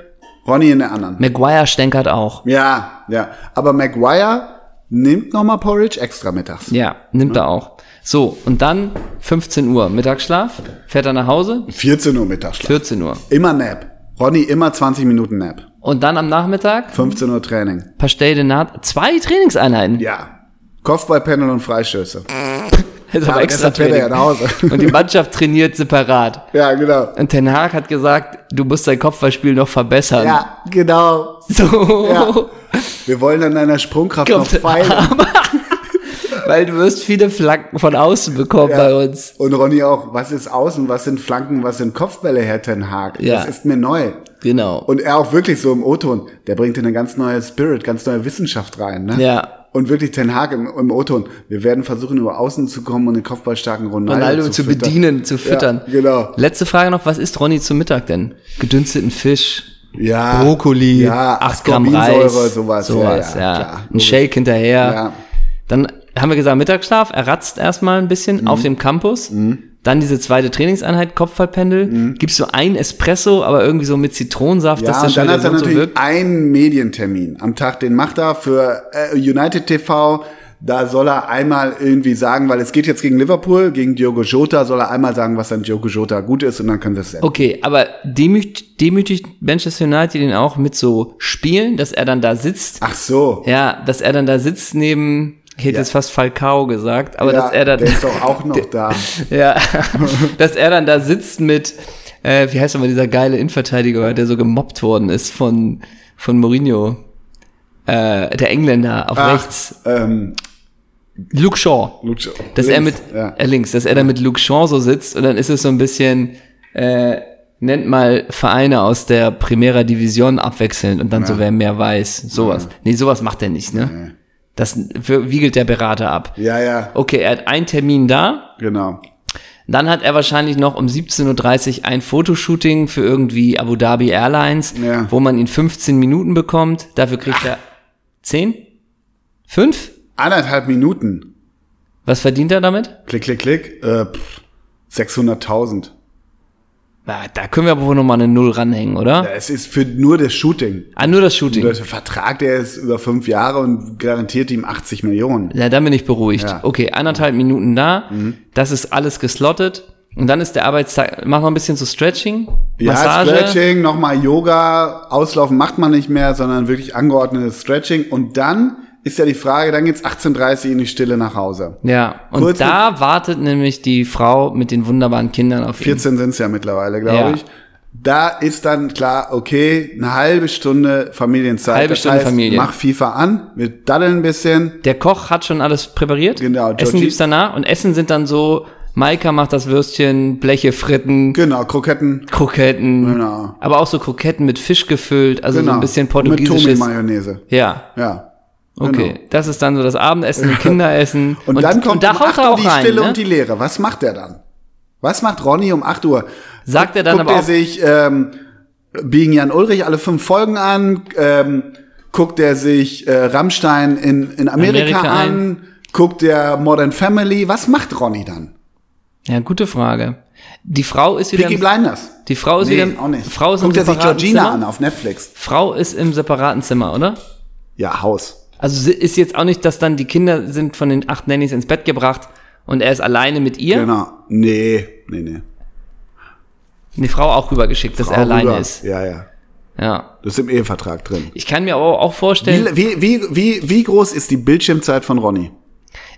S2: Ronny in der anderen.
S1: Maguire stänkert auch.
S2: Ja, ja. Aber Maguire nimmt nochmal Porridge extra mittags.
S1: Ja, nimmt er auch. So, und dann 15 Uhr Mittagsschlaf, fährt er nach Hause,
S2: 14 Uhr Mittagsschlaf.
S1: 14 Uhr.
S2: Immer Nap. Ronny immer 20 Minuten Nap.
S1: Und dann am Nachmittag,
S2: 15 Uhr Training.
S1: Pastel de Nat, zwei Trainingseinheiten.
S2: Ja. Kopfballpanel und Freistöße.
S1: Das ist
S2: Ja,
S1: aber extra
S2: deshalb fährt er ja
S1: Training.
S2: nach Hause.
S1: Und die Mannschaft trainiert separat.
S2: Ja, genau.
S1: Und Ten Hag hat gesagt, du musst dein Kopfballspiel noch verbessern.
S2: Ja, genau.
S1: So.
S2: Ja. Wir wollen an deiner Sprungkraft noch
S1: Kommt-
S2: feilen.
S1: Weil du wirst viele Flanken von außen bekommen
S2: Ja.
S1: bei uns.
S2: Und Ronny auch, was ist Außen, was sind Flanken, was sind Kopfbälle, Herr Ten Hag?
S1: Ja.
S2: Das ist mir neu.
S1: Genau.
S2: Und er auch wirklich so im O-Ton, der bringt eine ganz neue Spirit, ganz neue Wissenschaft rein. Ne?
S1: Ja.
S2: Und wirklich Ten Hag im, im O-Ton. Wir werden versuchen, über Außen zu kommen und den kopfballstarken Ronaldo,
S1: Ronaldo zu,
S2: füttern.
S1: bedienen, zu füttern.
S2: Ja, genau.
S1: Letzte Frage noch, was isst Ronny zum Mittag denn? Gedünsteten Fisch,
S2: Ja,
S1: Brokkoli,
S2: ja,
S1: 8 Gramm Reis,
S2: sowas.
S1: sowas
S2: ja,
S1: ja.
S2: ja,
S1: Ein. Shake hinterher.
S2: Ja.
S1: Dann haben wir gesagt, Mittagsschlaf, er ratzt erstmal ein bisschen
S2: Mhm.
S1: auf dem Campus. Dann diese zweite Trainingseinheit, Kopfballpendel. Gibst so ein Espresso, aber irgendwie so mit Zitronensaft, dass
S2: Mhm. Ja,
S1: das
S2: und
S1: schon
S2: dann hat er
S1: so,
S2: natürlich
S1: wirkt.
S2: einen Medientermin am Tag, den macht er für äh, United TV. Da soll er einmal irgendwie sagen, weil es geht jetzt gegen Liverpool, gegen Diogo Jota, soll er einmal sagen, was an Diogo Jota gut ist und dann können wir es senden.
S1: Okay, aber demütigt, demütigt Manchester United ihn auch mit so Spielen, dass er dann da sitzt.
S2: Ach so.
S1: Ja, dass er dann da sitzt neben, ich hätte
S2: Ja.
S1: jetzt fast Falcao gesagt, aber
S2: ja,
S1: dass er dann,
S2: der ist doch auch noch da.
S1: ja, dass er dann da sitzt mit, äh, wie heißt nochmal dieser geile Innenverteidiger, der so gemobbt worden ist von, von Mourinho. Äh, der Engländer auf
S2: Ach,
S1: rechts.
S2: Ähm,
S1: Luke Shaw.
S2: Luke Shaw.
S1: Dass
S2: Links,
S1: er mit,
S2: ja.
S1: äh, links, dass er da mit Luke Shaw so sitzt und dann ist es so ein bisschen, äh, nennt mal Vereine aus der Primera Division abwechselnd und dann so, wer mehr weiß. Sowas. Nee, sowas macht er nicht, ne? Das wiegelt der Berater ab.
S2: ja, ja,
S1: Okay, er hat einen Termin da.
S2: genau.
S1: Dann hat er wahrscheinlich noch um 17.30 Uhr ein Fotoshooting für irgendwie Abu Dhabi Airlines,
S2: Ja.
S1: wo man ihn 15 Minuten bekommt. Dafür kriegt er 10? 5?
S2: Anderthalb Minuten.
S1: Was verdient er damit?
S2: Klick, klick, klick. Äh, pff, 600.000.
S1: Da können wir aber wohl noch mal eine Null ranhängen, oder?
S2: Ja, Es ist für nur das Shooting.
S1: Ah, nur das Shooting.
S2: Der Vertrag, der ist über fünf Jahre und garantiert ihm 80 Millionen.
S1: Ja, dann bin ich beruhigt.
S2: Ja. Mhm.
S1: Okay, eineinhalb Minuten da. Das ist alles geslottet. Und dann ist der Arbeitstag, mach noch ein bisschen so Stretching,
S2: Ja,
S1: Massage.
S2: Stretching, nochmal Yoga, Auslaufen macht man nicht mehr, sondern wirklich angeordnetes Stretching. Und dann ist ja die Frage, dann geht's 18.30 Uhr in die Stille nach Hause.
S1: Ja, und
S2: Kurz
S1: da wartet nämlich die Frau mit den wunderbaren Kindern auf ihn.
S2: 14 sind's ja mittlerweile, glaube
S1: Ja.
S2: ich. Da ist dann klar, okay, eine halbe Stunde Familienzeit.
S1: Halbe
S2: das
S1: Stunde
S2: heißt,
S1: Familie.
S2: Mach FIFA an, wir daddeln ein bisschen.
S1: Der Koch hat schon alles präpariert.
S2: Genau,
S1: Essen
S2: Georgie-
S1: gibt's danach. Und Essen sind dann so, Maika macht das Würstchen, Bleche fritten,
S2: Genau, Kroketten.
S1: Kroketten.
S2: Genau.
S1: Aber auch so Kroketten mit Fisch gefüllt, also
S2: Genau.
S1: so ein bisschen
S2: Mit
S1: portugiesisches.
S2: Tomi-Mayonnaise.
S1: Ja,
S2: Ja.
S1: Okay.
S2: Genau.
S1: Das ist dann so das Abendessen, Kinderessen.
S2: Und, dann kommt
S1: und da
S2: um
S1: haut
S2: 8
S1: er
S2: Uhr
S1: auch
S2: die
S1: rein.
S2: Stille
S1: ne?
S2: und die Leere. Was macht er dann? Was macht Ronny um 8 Uhr?
S1: Sagt er dann
S2: guckt
S1: aber
S2: er sich ähm, Biegen Jan Ulrich alle fünf Folgen an? Ähm, guckt er sich äh, Rammstein in, in Amerika,
S1: Amerika
S2: an? Guckt er Modern Family? Was macht Ronny dann?
S1: Ja, gute Frage. Die Frau ist wieder,
S2: Peaky Blinders?
S1: die Frau ist
S2: Nee,
S1: wieder,
S2: auch nicht.
S1: Frau ist
S2: Guckt
S1: im
S2: er sich Georgina
S1: Zimmer.
S2: an auf Netflix?
S1: Frau ist im separaten Zimmer, oder?
S2: Ja, Haus.
S1: Also ist jetzt auch nicht, dass dann die Kinder sind von den acht Nannies ins Bett gebracht und er ist alleine mit ihr.
S2: Genau. Nee, nee, nee.
S1: Die Frau auch rübergeschickt, dass
S2: Frau
S1: er alleine
S2: rüber.
S1: ist.
S2: Ja, ja.
S1: Ja.
S2: Das ist im Ehevertrag drin.
S1: Ich kann mir aber auch vorstellen,
S2: Wie, wie, wie, wie, wie groß ist die Bildschirmzeit von Ronny?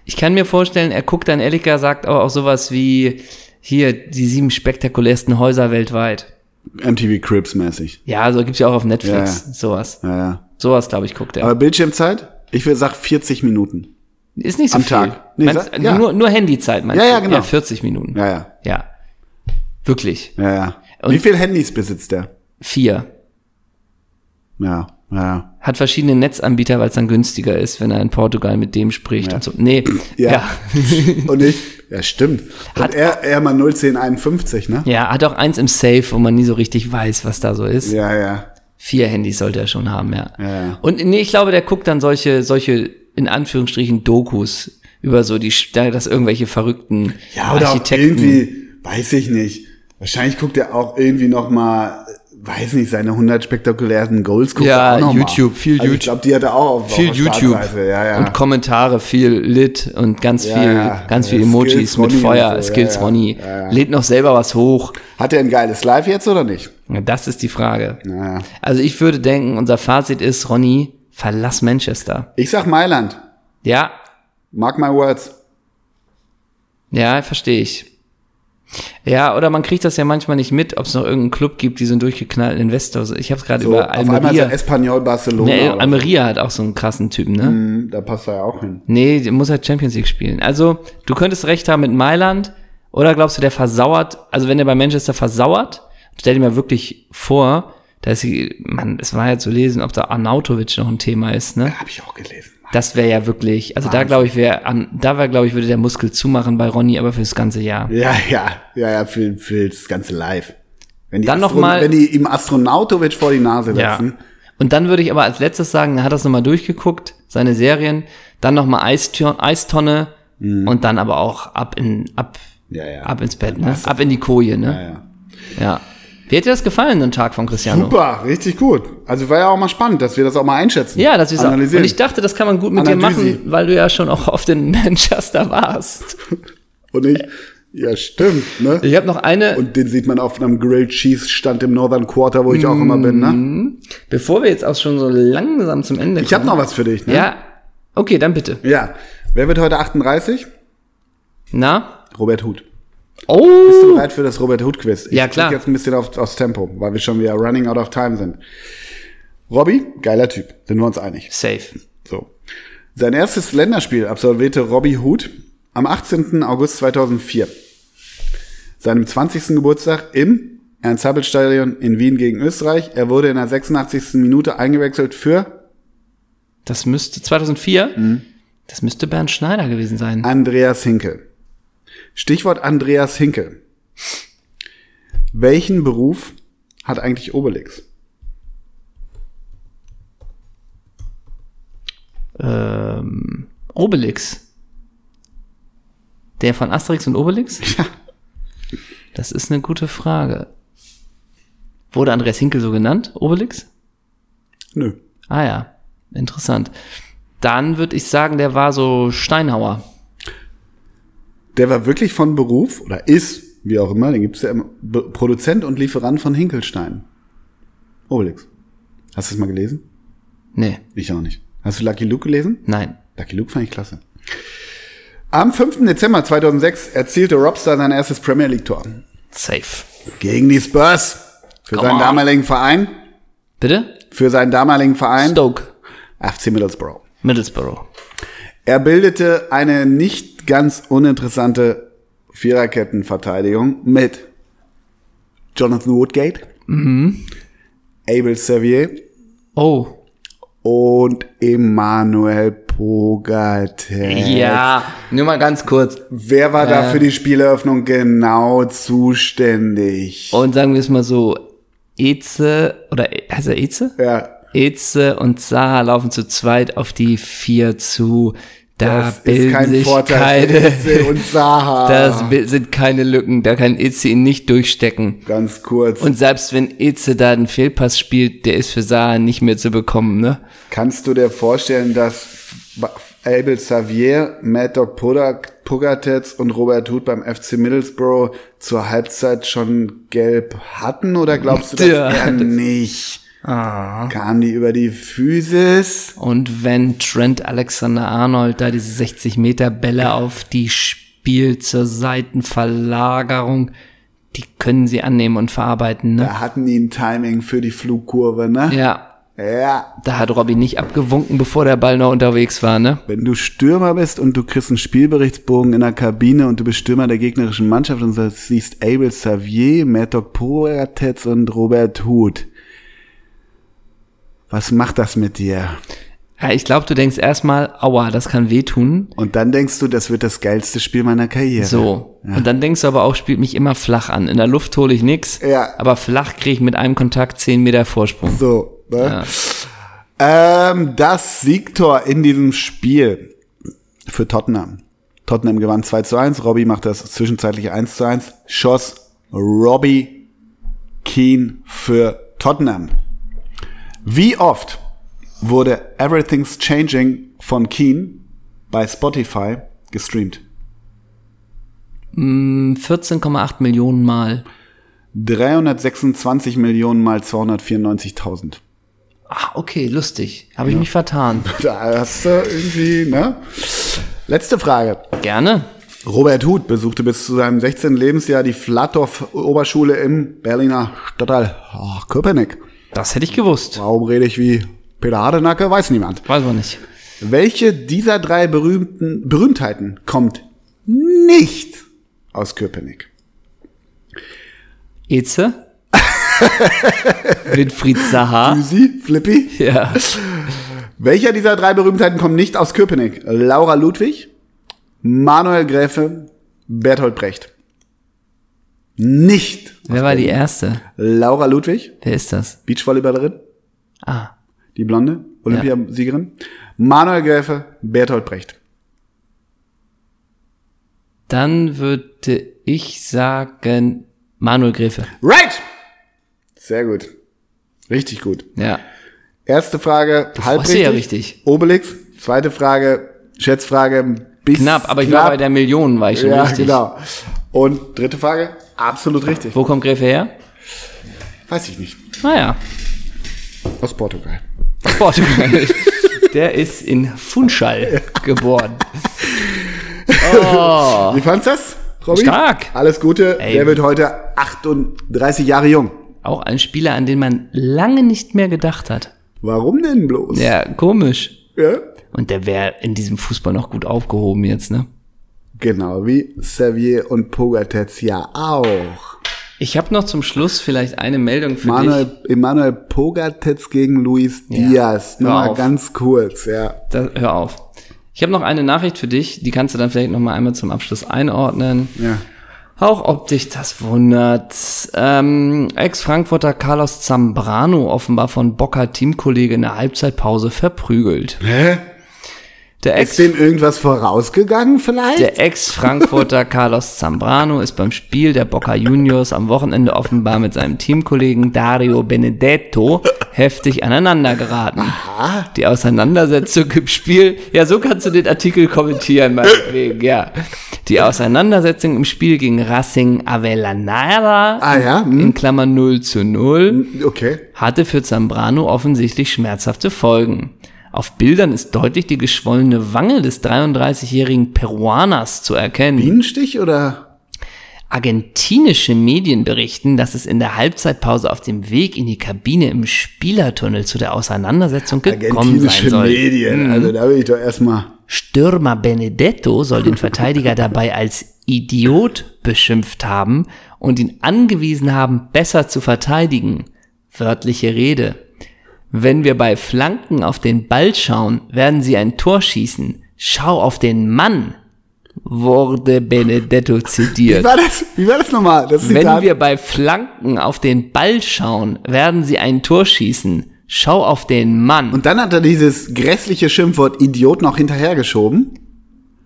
S1: ich kann mir vorstellen, er guckt dann Elika, sagt aber auch sowas wie hier die sieben spektakulärsten Häuser weltweit.
S2: MTV Cribs mäßig.
S1: Ja, so gibt's ja auch auf Netflix,
S2: Ja,
S1: sowas.
S2: Ja, ja.
S1: Sowas, glaube ich, guckt er.
S2: Aber Bildschirmzeit? Ich will sagen 40 Minuten.
S1: ist nicht so
S2: am
S1: viel.
S2: Tag. Nee,
S1: Meinst,
S2: ja.
S1: nur, nur Handyzeit, meinst
S2: Ja,
S1: du?
S2: ja, genau.
S1: Ja, 40 Minuten.
S2: Ja, ja.
S1: Ja. Wirklich.
S2: Ja, ja.
S1: Und-
S2: Wie viel Handys besitzt der?
S1: Vier.
S2: Ja, ja.
S1: hat verschiedene Netzanbieter, weil es dann günstiger ist, wenn er in Portugal mit dem spricht und so. Nee,
S2: Ja.
S1: ja.
S2: Und ich, ja, stimmt. Und
S1: Hat-
S2: er, er mal 01051, ne?
S1: Ja, hat auch eins im Safe, wo man nie so richtig weiß, was da so ist.
S2: Ja, ja.
S1: Vier Handys sollte er schon haben, ja.
S2: Ja.
S1: Und nee, ich glaube, der guckt dann solche, solche, in Anführungsstrichen, Dokus über so die, da- dass irgendwelche verrückten
S2: Ja, oder auch
S1: Architekten.
S2: irgendwie, weiß ich nicht. Wahrscheinlich guckt er auch irgendwie noch mal, weiß nicht, seine 100 spektakulärsten Goals guckt
S1: Ja,
S2: er auch noch
S1: YouTube,
S2: mal.
S1: viel
S2: also Ich
S1: YouTube.
S2: glaube, die hat er auch auf,
S1: viel
S2: auf
S1: YouTube.
S2: Ja, ja.
S1: und Kommentare, viel Lit und ganz
S2: Ja,
S1: viel,
S2: ja.
S1: ganz viel Emojis
S2: Skills
S1: mit
S2: Ronny
S1: Feuer,
S2: so,
S1: Skills. Ronny. Lädt noch selber was hoch.
S2: Hat er ein geiles Live jetzt oder nicht?
S1: Das ist die Frage.
S2: Ja.
S1: Also ich würde denken, unser Fazit ist, Ronny, verlass Manchester.
S2: Ich sag Mailand.
S1: Ja,
S2: Mark my words.
S1: ja, verstehe ich. Ja, oder man kriegt das ja manchmal nicht mit, ob es noch irgendeinen Club gibt, die so einen durchgeknallten Investor. Ich habe es gerade
S2: So,
S1: über
S2: auf einmal ist
S1: Almeria.
S2: Espanyol Barcelona.
S1: Nee. Almeria hat auch so einen krassen Typen, ne?
S2: Hm, Da passt er ja auch hin.
S1: Nee, der muss halt Champions League spielen. Also, du könntest recht haben mit Mailand, oder glaubst du, der versauert, also wenn der bei Manchester versauert, stell dir mal wirklich vor, da ist sie, man, es war ja zu lesen, ob da Arnautovic noch ein Thema ist, ne?
S2: Habe ich auch gelesen.
S1: Das wäre ja wirklich, also da glaube ich, wäre, da wäre, glaube ich, würde der Muskel zumachen bei Ronny, aber fürs ganze Jahr.
S2: Ja, ja, ja, ja, für, für das ganze Live. Wenn die,
S1: Dann noch mal-
S2: wenn die ihm Astronautovic vor die Nase
S1: Ja.
S2: setzen.
S1: Und dann würde ich aber als letztes sagen, er hat das nochmal durchgeguckt, seine Serien, dann nochmal Eistonne und dann aber auch ab in, ab,
S2: Mhm. Ja, ja.
S1: ab ins Bett, ne? Ab in die Koje, ne?
S2: Ja, ja.
S1: Ja. Wie hat dir das gefallen, ein Tag von Cristiano?
S2: Super, richtig gut. Also war ja auch mal spannend, dass wir das auch mal einschätzen.
S1: Ja, das ist auch.
S2: analysieren.
S1: Und ich dachte, das kann man gut mit
S2: Analysi.
S1: dir machen, weil du ja schon auch auf den Manchester warst.
S2: Und ich, ja, stimmt, ne?
S1: Ich habe noch eine,
S2: Und den sieht man auf einem Grilled Cheese Stand im Northern Quarter, wo ich auch immer bin, ne?
S1: bevor wir jetzt auch schon so langsam zum Ende
S2: Ich habe noch was für dich, ne?
S1: Ja. Okay, dann bitte.
S2: Ja. Wer wird heute 38?
S1: Na?
S2: Robert Huth.
S1: Oh!
S2: Bist du bereit für das Robert Hood Quiz? Ich
S1: Ja, klar.
S2: drück jetzt ein bisschen auf, aufs Tempo, weil wir schon wieder running out of time sind. Robby, geiler Typ, sind wir uns einig.
S1: Safe.
S2: So. Sein erstes Länderspiel absolvierte Robbie Huth am 18. August 2004. Seinem 20. Geburtstag im Ernst-Happel-Stadion in Wien gegen Österreich. Er wurde in der 86. Minute eingewechselt für
S1: Das müsste 2004.
S2: Mhm.
S1: Das müsste Bernd Schneider gewesen sein.
S2: Andreas Hinkel. Stichwort Andreas Hinkel. Welchen Beruf hat eigentlich Obelix?
S1: Ähm, Obelix. Der von Asterix und Obelix?
S2: Ja.
S1: Das ist eine gute Frage. Wurde Andreas Hinkel so genannt? Obelix?
S2: Nö.
S1: Ah ja, interessant. Dann würde ich sagen, der war so Steinhauer.
S2: Der war wirklich von Beruf oder ist, wie auch immer, den gibt's ja immer, Produzent und Lieferant von Hinkelstein. Obelix. Hast du es mal gelesen?
S1: Nee,
S2: Ich auch nicht. Hast du Lucky Luke gelesen?
S1: nein.
S2: Lucky Luke fand ich klasse. Am 5. Dezember 2006 erzielte Robster sein erstes Premier League Tor.
S1: Safe.
S2: Gegen die Spurs. Für
S1: Come
S2: seinen
S1: on.
S2: damaligen Verein.
S1: Bitte?
S2: Für seinen damaligen Verein.
S1: Stoke.
S2: FC Middlesbrough.
S1: Middlesbrough.
S2: Er bildete eine nicht ganz uninteressante Viererkettenverteidigung mit Jonathan Woodgate, Abel Sevier
S1: Oh.
S2: und Emmanuel Pogatet.
S1: Ja, nur mal ganz kurz.
S2: Wer war da
S1: Äh.
S2: für die Spieleröffnung genau zuständig?
S1: Und sagen wir es mal so, Eze, oder heißt er Eze?
S2: ja,
S1: Eze und Zaha laufen zu zweit auf die vier zu. Da
S2: das ist
S1: bilden
S2: kein
S1: sich
S2: Vorteil
S1: keine,
S2: Itze und Saha.
S1: das sind keine Lücken, da kann Eze ihn nicht durchstecken.
S2: Ganz kurz.
S1: Und selbst wenn Eze da einen Fehlpass spielt, der ist für Zaha nicht mehr zu bekommen, ne?
S2: Kannst du dir vorstellen, dass Abel Xavier, Mad Dog Pogatetz und Robert Huth beim FC Middlesbrough zur Halbzeit schon gelb hatten oder glaubst du das
S1: Ja,
S2: eher
S1: das-
S2: nicht?
S1: Ah.
S2: Kamen die über die Physis?
S1: Und wenn Trent Alexander-Arnold da diese 60 Meter Bälle auf die spielt zur Seitenverlagerung, die können sie annehmen und verarbeiten, ne?
S2: Da hatten die ein Timing für die Flugkurve, ne?
S1: Ja,
S2: Ja.
S1: da hat Robby nicht abgewunken, bevor der Ball noch unterwegs war, ne?
S2: Wenn du Stürmer bist und du kriegst einen Spielberichtsbogen in der Kabine und du bist Stürmer der gegnerischen Mannschaft und du siehst Abel Xavier, Mad Dog Pogatetz und Robert Huth. Was macht das mit dir?
S1: Ja, ich glaube, du denkst erstmal, aua, das kann wehtun.
S2: Und dann denkst du, das wird das geilste Spiel meiner Karriere.
S1: So. Und dann denkst du aber auch, spielt mich immer flach an. In der Luft hole ich nix,
S2: Ja.
S1: aber flach kriege ich mit einem Kontakt 10 Meter Vorsprung.
S2: So, ne?
S1: Ja.
S2: Ähm, das Siegtor in diesem Spiel für Tottenham. Tottenham gewann 2 zu 1. Robbie macht das zwischenzeitlich 1 zu 1. Schoss Robbie Keane für Tottenham. Wie oft wurde Everything's Changing von Keane bei Spotify gestreamt?
S1: 14,8 Millionen Mal.
S2: 326 Millionen mal 294.000.
S1: Ah, okay, lustig. Habe ich mich vertan.
S2: Da hast du irgendwie, ne? Letzte Frage.
S1: Gerne.
S2: Robert Huth besuchte bis zu seinem 16. Lebensjahr die Flatov-Oberschule im Berliner Stadtteil oh, Köpenick.
S1: Das hätte ich gewusst.
S2: Warum rede ich wie Peter Hardenacke? Weiß niemand.
S1: Weiß man nicht.
S2: Welche dieser drei berühmten Berühmtheiten kommt nicht aus Köpenick?
S1: Eze? Winfried Zaha?
S2: Düsi, Flippy?
S1: Ja.
S2: Welcher dieser drei Berühmtheiten kommt nicht aus Köpenick? Laura Ludwig, Manuel Gräfe, Bertolt Brecht. Nicht.
S1: Wer war die erste?
S2: Laura Ludwig,
S1: Wer ist das?
S2: Beachvolleyballerin,
S1: Ah,
S2: die Blonde, Olympiasiegerin. Manuel Gräfe, Bertolt Brecht.
S1: dann würde ich sagen Manuel Gräfe.
S2: Right! Sehr gut. Richtig gut.
S1: Ja.
S2: Erste Frage, halb
S1: freust dich ja richtig.
S2: Obelix. Zweite Frage, Schätzfrage, bis
S1: Knapp, aber ich war bei der Million, war ich schon
S2: Ja,
S1: richtig.
S2: genau. Und dritte Frage, absolut richtig.
S1: Wo kommt Gräfe her?
S2: Weiß ich nicht.
S1: Naja,
S2: Aus Portugal.
S1: aus Portugal. Der ist in Funchal geboren. Oh,
S2: Wie fandst du das, Robby?
S1: Stark.
S2: Alles Gute.
S1: Ey.
S2: Der wird heute 38 Jahre jung.
S1: auch ein Spieler, an den man lange nicht mehr gedacht hat.
S2: Warum denn bloß?
S1: Ja, komisch.
S2: Ja?
S1: Und der wäre in diesem Fußball noch gut aufgehoben jetzt, ne?
S2: Genau, wie Xavier und Pogatetz ja auch.
S1: Ich habe noch zum Schluss vielleicht eine Meldung für dich.
S2: Manuel, Emanuel Pogatetz gegen Luis
S1: Ja.
S2: Diaz. Nur mal ganz kurz, ja.
S1: Da, hör auf. Ich habe noch eine Nachricht für dich, die kannst du dann vielleicht noch mal einmal zum Abschluss einordnen.
S2: Ja.
S1: Auch ob dich das wundert. Ähm, Ex-Frankfurter Carlos Zambrano offenbar von Bocker Teamkollege in der Halbzeitpause verprügelt.
S2: Hä?
S1: Der
S2: Ist
S1: Ex
S2: dem irgendwas vorausgegangen vielleicht?
S1: Der Ex-Frankfurter Carlos Zambrano ist beim Spiel der Boca Juniors am Wochenende offenbar mit seinem Teamkollegen Dario Benedetto heftig aneinander geraten. Die Auseinandersetzung im Spiel, ja, so kannst du den Artikel kommentieren, meinetwegen, ja. Die Auseinandersetzung im Spiel gegen Racing Avellaneda,
S2: Ah ja, hm.
S1: in Klammern 0 zu 0,
S2: okay.
S1: hatte für Zambrano offensichtlich schmerzhafte Folgen. Auf Bildern ist deutlich die geschwollene Wange des 33-jährigen Peruaners zu erkennen.
S2: Bienenstich oder?
S1: Argentinische Medien berichten, dass es in der Halbzeitpause auf dem Weg in die Kabine im Spielertunnel zu der Auseinandersetzung gekommen
S2: Argentinische
S1: sein soll.
S2: Medien. Also da will ich doch erstmal.
S1: Stürmer Benedetto soll den Verteidiger dabei als Idiot beschimpft haben und ihn angewiesen haben, besser zu verteidigen. Wörtliche Rede. Wenn wir bei Flanken auf den Ball schauen, werden sie ein Tor schießen. Schau auf den Mann, wurde Benedetto
S2: Wie
S1: zitiert.
S2: war das? Wie war das nochmal? Das
S1: Wenn
S2: Zitat?
S1: wir bei Flanken auf den Ball schauen, werden sie ein Tor schießen. Schau auf den Mann.
S2: Und dann hat er dieses grässliche Schimpfwort Idiot noch hinterhergeschoben.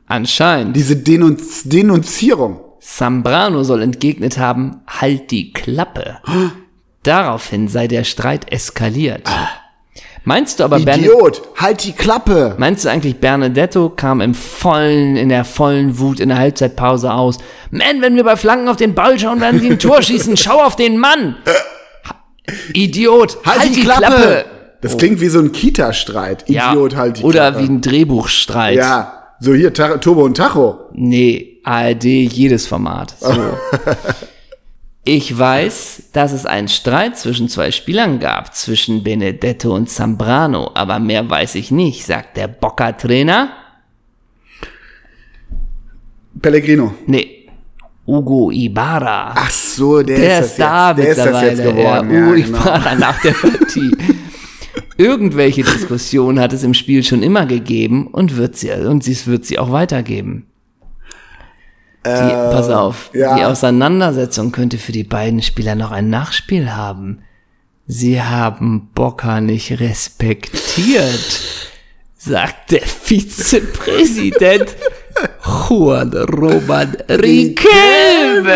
S1: Anscheinend.
S2: Diese Denunz Denunzierung.
S1: Zambrano soll entgegnet haben, halt die Klappe. Daraufhin sei der Streit eskaliert. Meinst du aber
S2: Idiot, halt die Klappe.
S1: Meinst du eigentlich Bernadetto kam im vollen, in der vollen Wut in der Halbzeitpause aus? Man, wenn wir bei Flanken auf den Ball schauen, werden sie ein Tor schießen. Schau auf den Mann. Idiot,
S2: Halt, die, Klappe. Das klingt wie so ein Kita-Streit.
S1: Ja,
S2: Idiot, halt die
S1: oder
S2: Klappe.
S1: wie ein Drehbuchstreit.
S2: Ja, so hier Turbo und Tacho.
S1: Nee, ARD, jedes Format. So. Ich weiß, dass es einen Streit zwischen zwei Spielern gab, zwischen Benedetto und Zambrano, aber mehr weiß ich nicht, sagt der Boca-Trainer.
S2: Pellegrino.
S1: Nee, Hugo Ibarra.
S2: Ach so, der,
S1: der
S2: ist,
S1: ist da
S2: jetzt. Ist
S1: mittlerweile.
S2: jetzt geworden.
S1: ja, Hugo
S2: Ja, genau.
S1: Ibarra nach der Partie. Irgendwelche Diskussionen hat es im Spiel schon immer gegeben und wird sie, und es wird sie auch weitergeben. Die, pass auf,
S2: ja.
S1: die Auseinandersetzung könnte für die beiden Spieler noch ein Nachspiel haben. Sie haben Bocker nicht respektiert, sagt der Vizepräsident Juan Roman Riquelme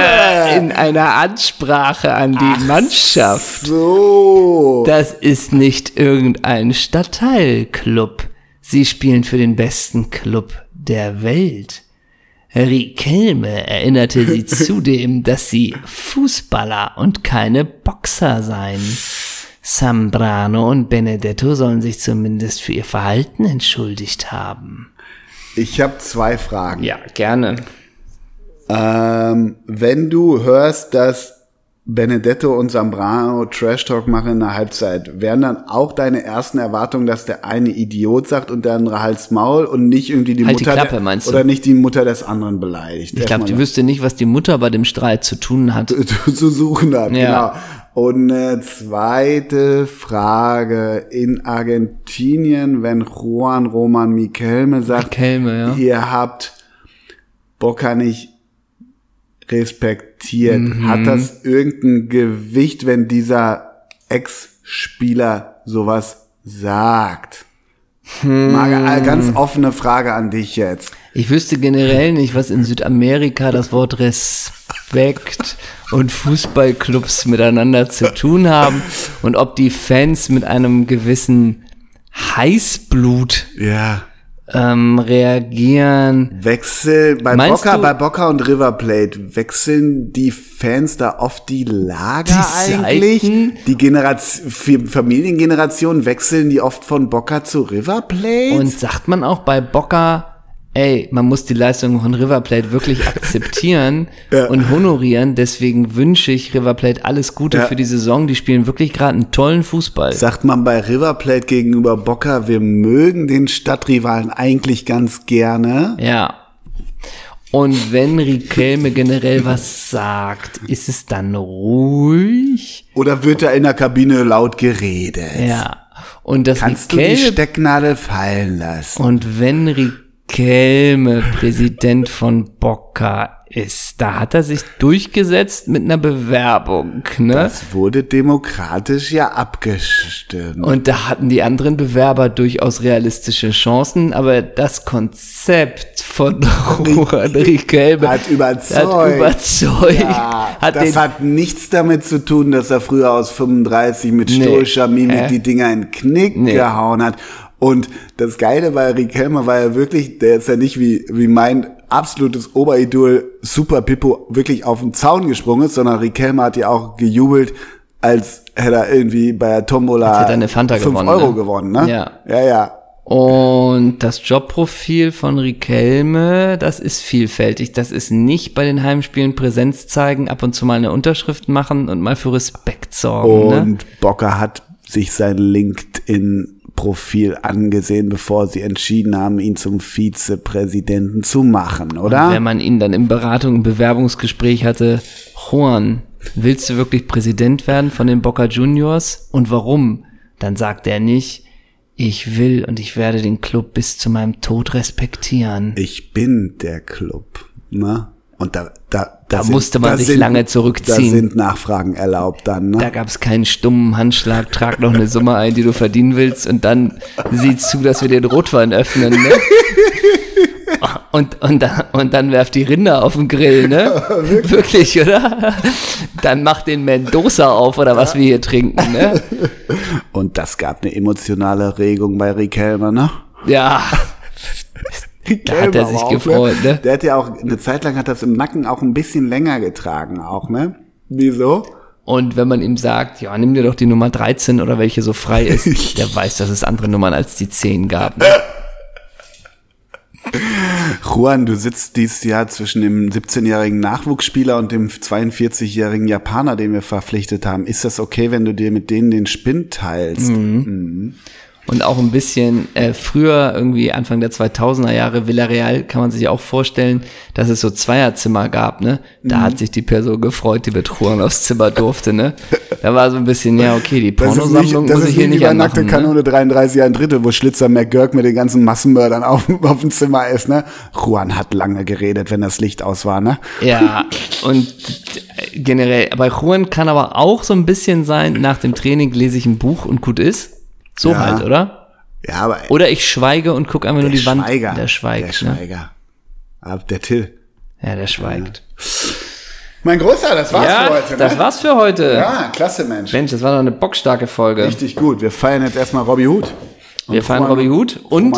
S1: in einer Ansprache an die Mannschaft.
S2: So.
S1: Das ist nicht irgendein Stadtteilclub. Sie spielen für den besten Club der Welt. Riquelme erinnerte sie zudem, dass sie Fußballer und keine Boxer seien. Sambrano und Benedetto sollen sich zumindest für ihr Verhalten entschuldigt haben.
S2: Ich habe zwei Fragen.
S1: Ja, gerne.
S2: Ähm, wenn du hörst, dass Benedetto und Zambrano Trash Talk machen in der Halbzeit, wären dann auch deine ersten Erwartungen, dass der eine Idiot sagt und der andere Hals Maul und nicht irgendwie die
S1: Halt die
S2: Mutter
S1: Klappe,
S2: der, oder nicht die Mutter des anderen beleidigt.
S1: Ich glaube, die wüsste nicht, was die Mutter bei dem Streit zu tun hat.
S2: zu suchen hat.
S1: Ja.
S2: Genau. Und eine zweite Frage. In Argentinien, wenn Juan Roman Mikelme sagt,
S1: Riquelme, ja.
S2: ihr habt Boca nicht respektiert,
S1: Mhm.
S2: hat das irgendein Gewicht, wenn dieser Ex-Spieler sowas sagt?
S1: Hm.
S2: Mal eine ganz offene Frage an dich jetzt.
S1: Ich wüsste generell nicht, was in Südamerika das Wort Respekt und Fußballclubs miteinander zu tun haben und ob die Fans mit einem gewissen Heißblut
S2: Ja.
S1: Ähm, reagieren.
S2: Wechsel bei
S1: Meinst
S2: Boca,
S1: du-
S2: bei Boca und River Plate wechseln die Fans da oft die Lager
S1: Die
S2: eigentlich?
S1: Seiten?
S2: Die Generation, Familiengenerationen wechseln die oft von Boca zu River Plate?
S1: Und sagt man auch bei Boca, ey, man muss die Leistung von River Plate wirklich akzeptieren
S2: Ja.
S1: und honorieren. Deswegen wünsche ich River Plate alles Gute
S2: Ja.
S1: für die Saison. Die spielen wirklich gerade einen tollen Fußball.
S2: Sagt man bei River Plate gegenüber Boca, wir mögen den Stadtrivalen eigentlich ganz gerne.
S1: Ja. Und wenn Riquelme generell was sagt, ist es dann ruhig?
S2: Oder wird da in der Kabine laut geredet?
S1: Ja. Und das
S2: Kannst du die
S1: Riquelme
S2: Stecknadel fallen lassen?
S1: und wenn Riquelme Präsident von Boca ist, da hat er sich durchgesetzt mit einer Bewerbung, ne?
S2: Das wurde demokratisch ja abgestimmt.
S1: Und da hatten die anderen Bewerber durchaus realistische Chancen, aber das Konzept von Juan Riquelme
S2: Hat überzeugt.
S1: hat überzeugt.
S2: Ja,
S1: hat
S2: das hat nichts damit zu tun, dass er früher aus 35 mit
S1: Nee.
S2: stoischer Mimik
S1: Hä?
S2: die Dinger in den Knick
S1: Nee.
S2: gehauen hat. Und das Geile bei Riquelme war ja wirklich, der ist ja nicht wie, wie mein absolutes Oberidol Super Pippo wirklich auf den Zaun gesprungen ist, sondern Riquelme hat ja auch gejubelt, als hätte er irgendwie bei der Tombola
S1: hätte er eine Fanta
S2: 5
S1: gewonnen,
S2: Euro
S1: ne?
S2: gewonnen, ne?
S1: Ja.
S2: Ja, ja.
S1: Und das Jobprofil von Riquelme, das ist vielfältig. Das ist nicht bei den Heimspielen Präsenz zeigen, ab und zu mal eine Unterschrift machen und mal für Respekt sorgen. ne?
S2: Und Bocker hat sich sein LinkedIn-Profil angesehen, bevor sie entschieden haben, ihn zum Vizepräsidenten zu machen, oder?
S1: Wenn man ihn dann in Beratung, im Bewerbungsgespräch hatte, Juan, willst du wirklich Präsident werden von den Boca Juniors? Und warum? Dann sagt er nicht, ich will und ich werde den Club bis zu meinem Tod respektieren.
S2: ich bin der Club, ne? Und da, da,
S1: Da musste man sich lange zurückziehen.
S2: Da sind Nachfragen erlaubt dann,
S1: Da
S2: ne?
S1: gab es keinen stummen Handschlag, trag noch eine Summe ein, die du verdienen willst und dann sieh zu, dass wir den Rotwein öffnen, ne? Und, und, dann, und dann werft die Rinder auf den Grill, ne? Wirklich, oder? Dann mach den Mendoza auf oder was wir hier trinken, ne?
S2: Und das gab eine emotionale Regung bei Riquelme, ne?
S1: Ja. Da hat er sich gefreut, ne?
S2: Der hat ja auch, eine Zeit lang hat das im Nacken auch ein bisschen länger getragen, auch, ne? Wieso?
S1: Und wenn man ihm sagt, ja, nimm dir doch die Nummer 13 oder welche so frei ist, der weiß, dass es andere Nummern als die 10 gab. Ne?
S2: Juan, du sitzt dieses Jahr zwischen dem 17-jährigen Nachwuchsspieler und dem 42-jährigen Japaner, den wir verpflichtet haben. Ist das okay, wenn du dir mit denen den Spinn teilst?
S1: Mhm. Und auch ein bisschen äh, früher, irgendwie Anfang der 2000er Jahre, Villarreal, kann man sich auch vorstellen, dass es so Zweierzimmer gab, ne? Da
S2: Mhm.
S1: hat sich die Person gefreut, die mit Juan aufs Zimmer durfte, ne? Da war so ein bisschen, ja, okay, die
S2: Das ist nicht,
S1: Pornosammlung
S2: das
S1: muss
S2: ist
S1: ich hier
S2: nicht wie
S1: nicht
S2: bei Nackte
S1: anmachen. Ne?
S2: Kanone 33 ein Drittel, wo Schlitzer McGurk mit den ganzen Massenmördern auf, auf dem Zimmer ist, ne? Juan hat lange geredet, wenn das Licht aus war, ne?
S1: Ja, und generell, bei Juan kann aber auch so ein bisschen sein, nach dem Training lese ich ein Buch und gut ist. So
S2: Ja.
S1: halt, oder?
S2: Ja, aber
S1: Oder ich schweige und gucke einfach nur die Wand.
S2: Schweiger.
S1: Der schweigt.
S2: Der
S1: ne?
S2: Schweiger. Aber der Till.
S1: Ja, der schweigt.
S2: Mein Großer, das war's
S1: Ja,
S2: für heute, ne?
S1: das war's für heute.
S2: Ja, klasse, Mensch.
S1: Mensch, das war doch eine bockstarke Folge.
S2: Richtig gut. Wir feiern jetzt erstmal Robbie Hood.
S1: wir feiern Robbie Hood und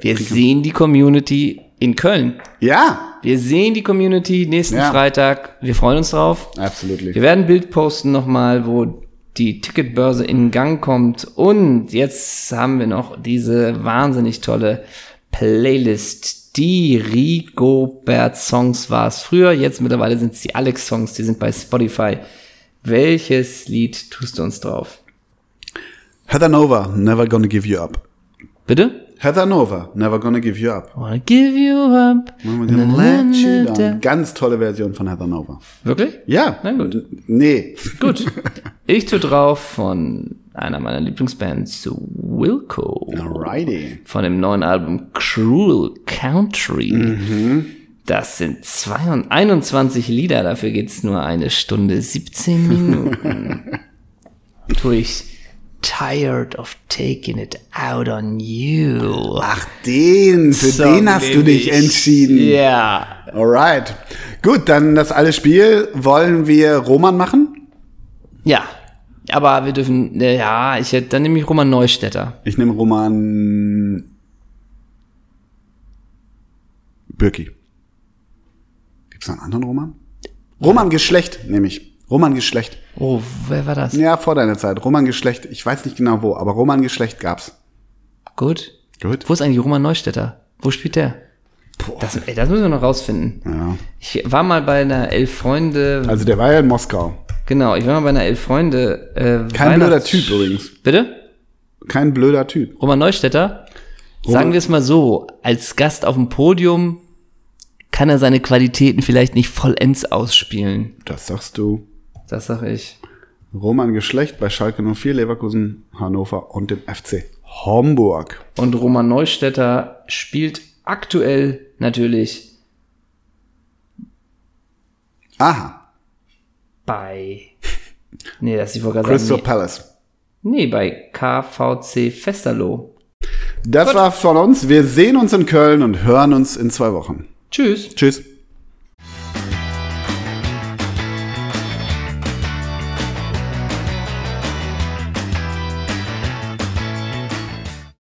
S1: wir sehen die Community in Köln.
S2: Ja,
S1: Wir sehen die Community nächsten
S2: Ja.
S1: Freitag. Wir freuen uns drauf.
S2: absolut.
S1: Wir werden ein Bild posten nochmal, wo die Ticketbörse in Gang kommt. Und jetzt haben wir noch diese wahnsinnig tolle Playlist. Die Rigobert Songs war es früher. Jetzt mittlerweile sind es die Alex Songs. Die sind bei Spotify. Welches Lied tust du uns drauf?
S2: Heather Nova, Never Gonna Give You Up.
S1: Bitte?
S2: Heather Nova, Never Gonna Give You Up.
S1: Wanna give you up.
S2: We're gonna let you down. Ganz tolle Version von Heather Nova.
S1: Wirklich?
S2: Ja.
S1: Na gut.
S2: Nee.
S1: Gut. Ich tue drauf von einer meiner Lieblingsbands, Wilco.
S2: Alrighty.
S1: von dem neuen Album Cruel Country. Das sind 22, 21 Lieder, dafür geht's nur eine Stunde 17 Minuten. Durch Tired of Taking It Out on You.
S2: Ach, den, für
S1: So
S2: den hast du dich entschieden.
S1: Ja.
S2: Alright. Gut, dann das alle Spiel. Wollen wir Roman machen?
S1: Ja. Aber wir dürfen, äh, ja, ich hätte, dann nehme ich Roman Neustädter.
S2: Ich nehme Roman Birki. Gibt's noch einen anderen Roman? Roman Geschlecht, nehme ich. Roman Geschlecht.
S1: Oh, wer war das?
S2: Ja, vor deiner Zeit. Roman Geschlecht. Ich weiß nicht genau wo, aber Roman Geschlecht gab's.
S1: Gut.
S2: Gut.
S1: Wo ist eigentlich Roman Neustädter? Wo spielt der? Das, ey, das müssen wir noch rausfinden.
S2: Ja.
S1: Ich war mal bei einer Elf Freunde,
S2: Also der war ja in Moskau.
S1: genau, ich war mal bei einer Elf Freunde. Äh,
S2: Kein blöder Typ übrigens.
S1: Bitte?
S2: Kein blöder Typ.
S1: Roman Neustädter? Sagen wir es mal so, als Gast auf dem Podium kann er seine Qualitäten vielleicht nicht vollends ausspielen.
S2: Das sagst du.
S1: Das sag ich.
S2: Roman Geschlecht bei Schalke 04, Leverkusen, Hannover und dem FC Homburg.
S1: Und Roman Neustädter spielt aktuell natürlich
S2: Aha.
S1: bei. Nee, das ist die Vorgabe.
S2: Crystal
S1: Nee,
S2: Palace.
S1: nee, bei KVC Festerloh.
S2: Das war von uns. Wir sehen uns in Köln und hören uns in zwei Wochen.
S1: Tschüss.
S2: Tschüss.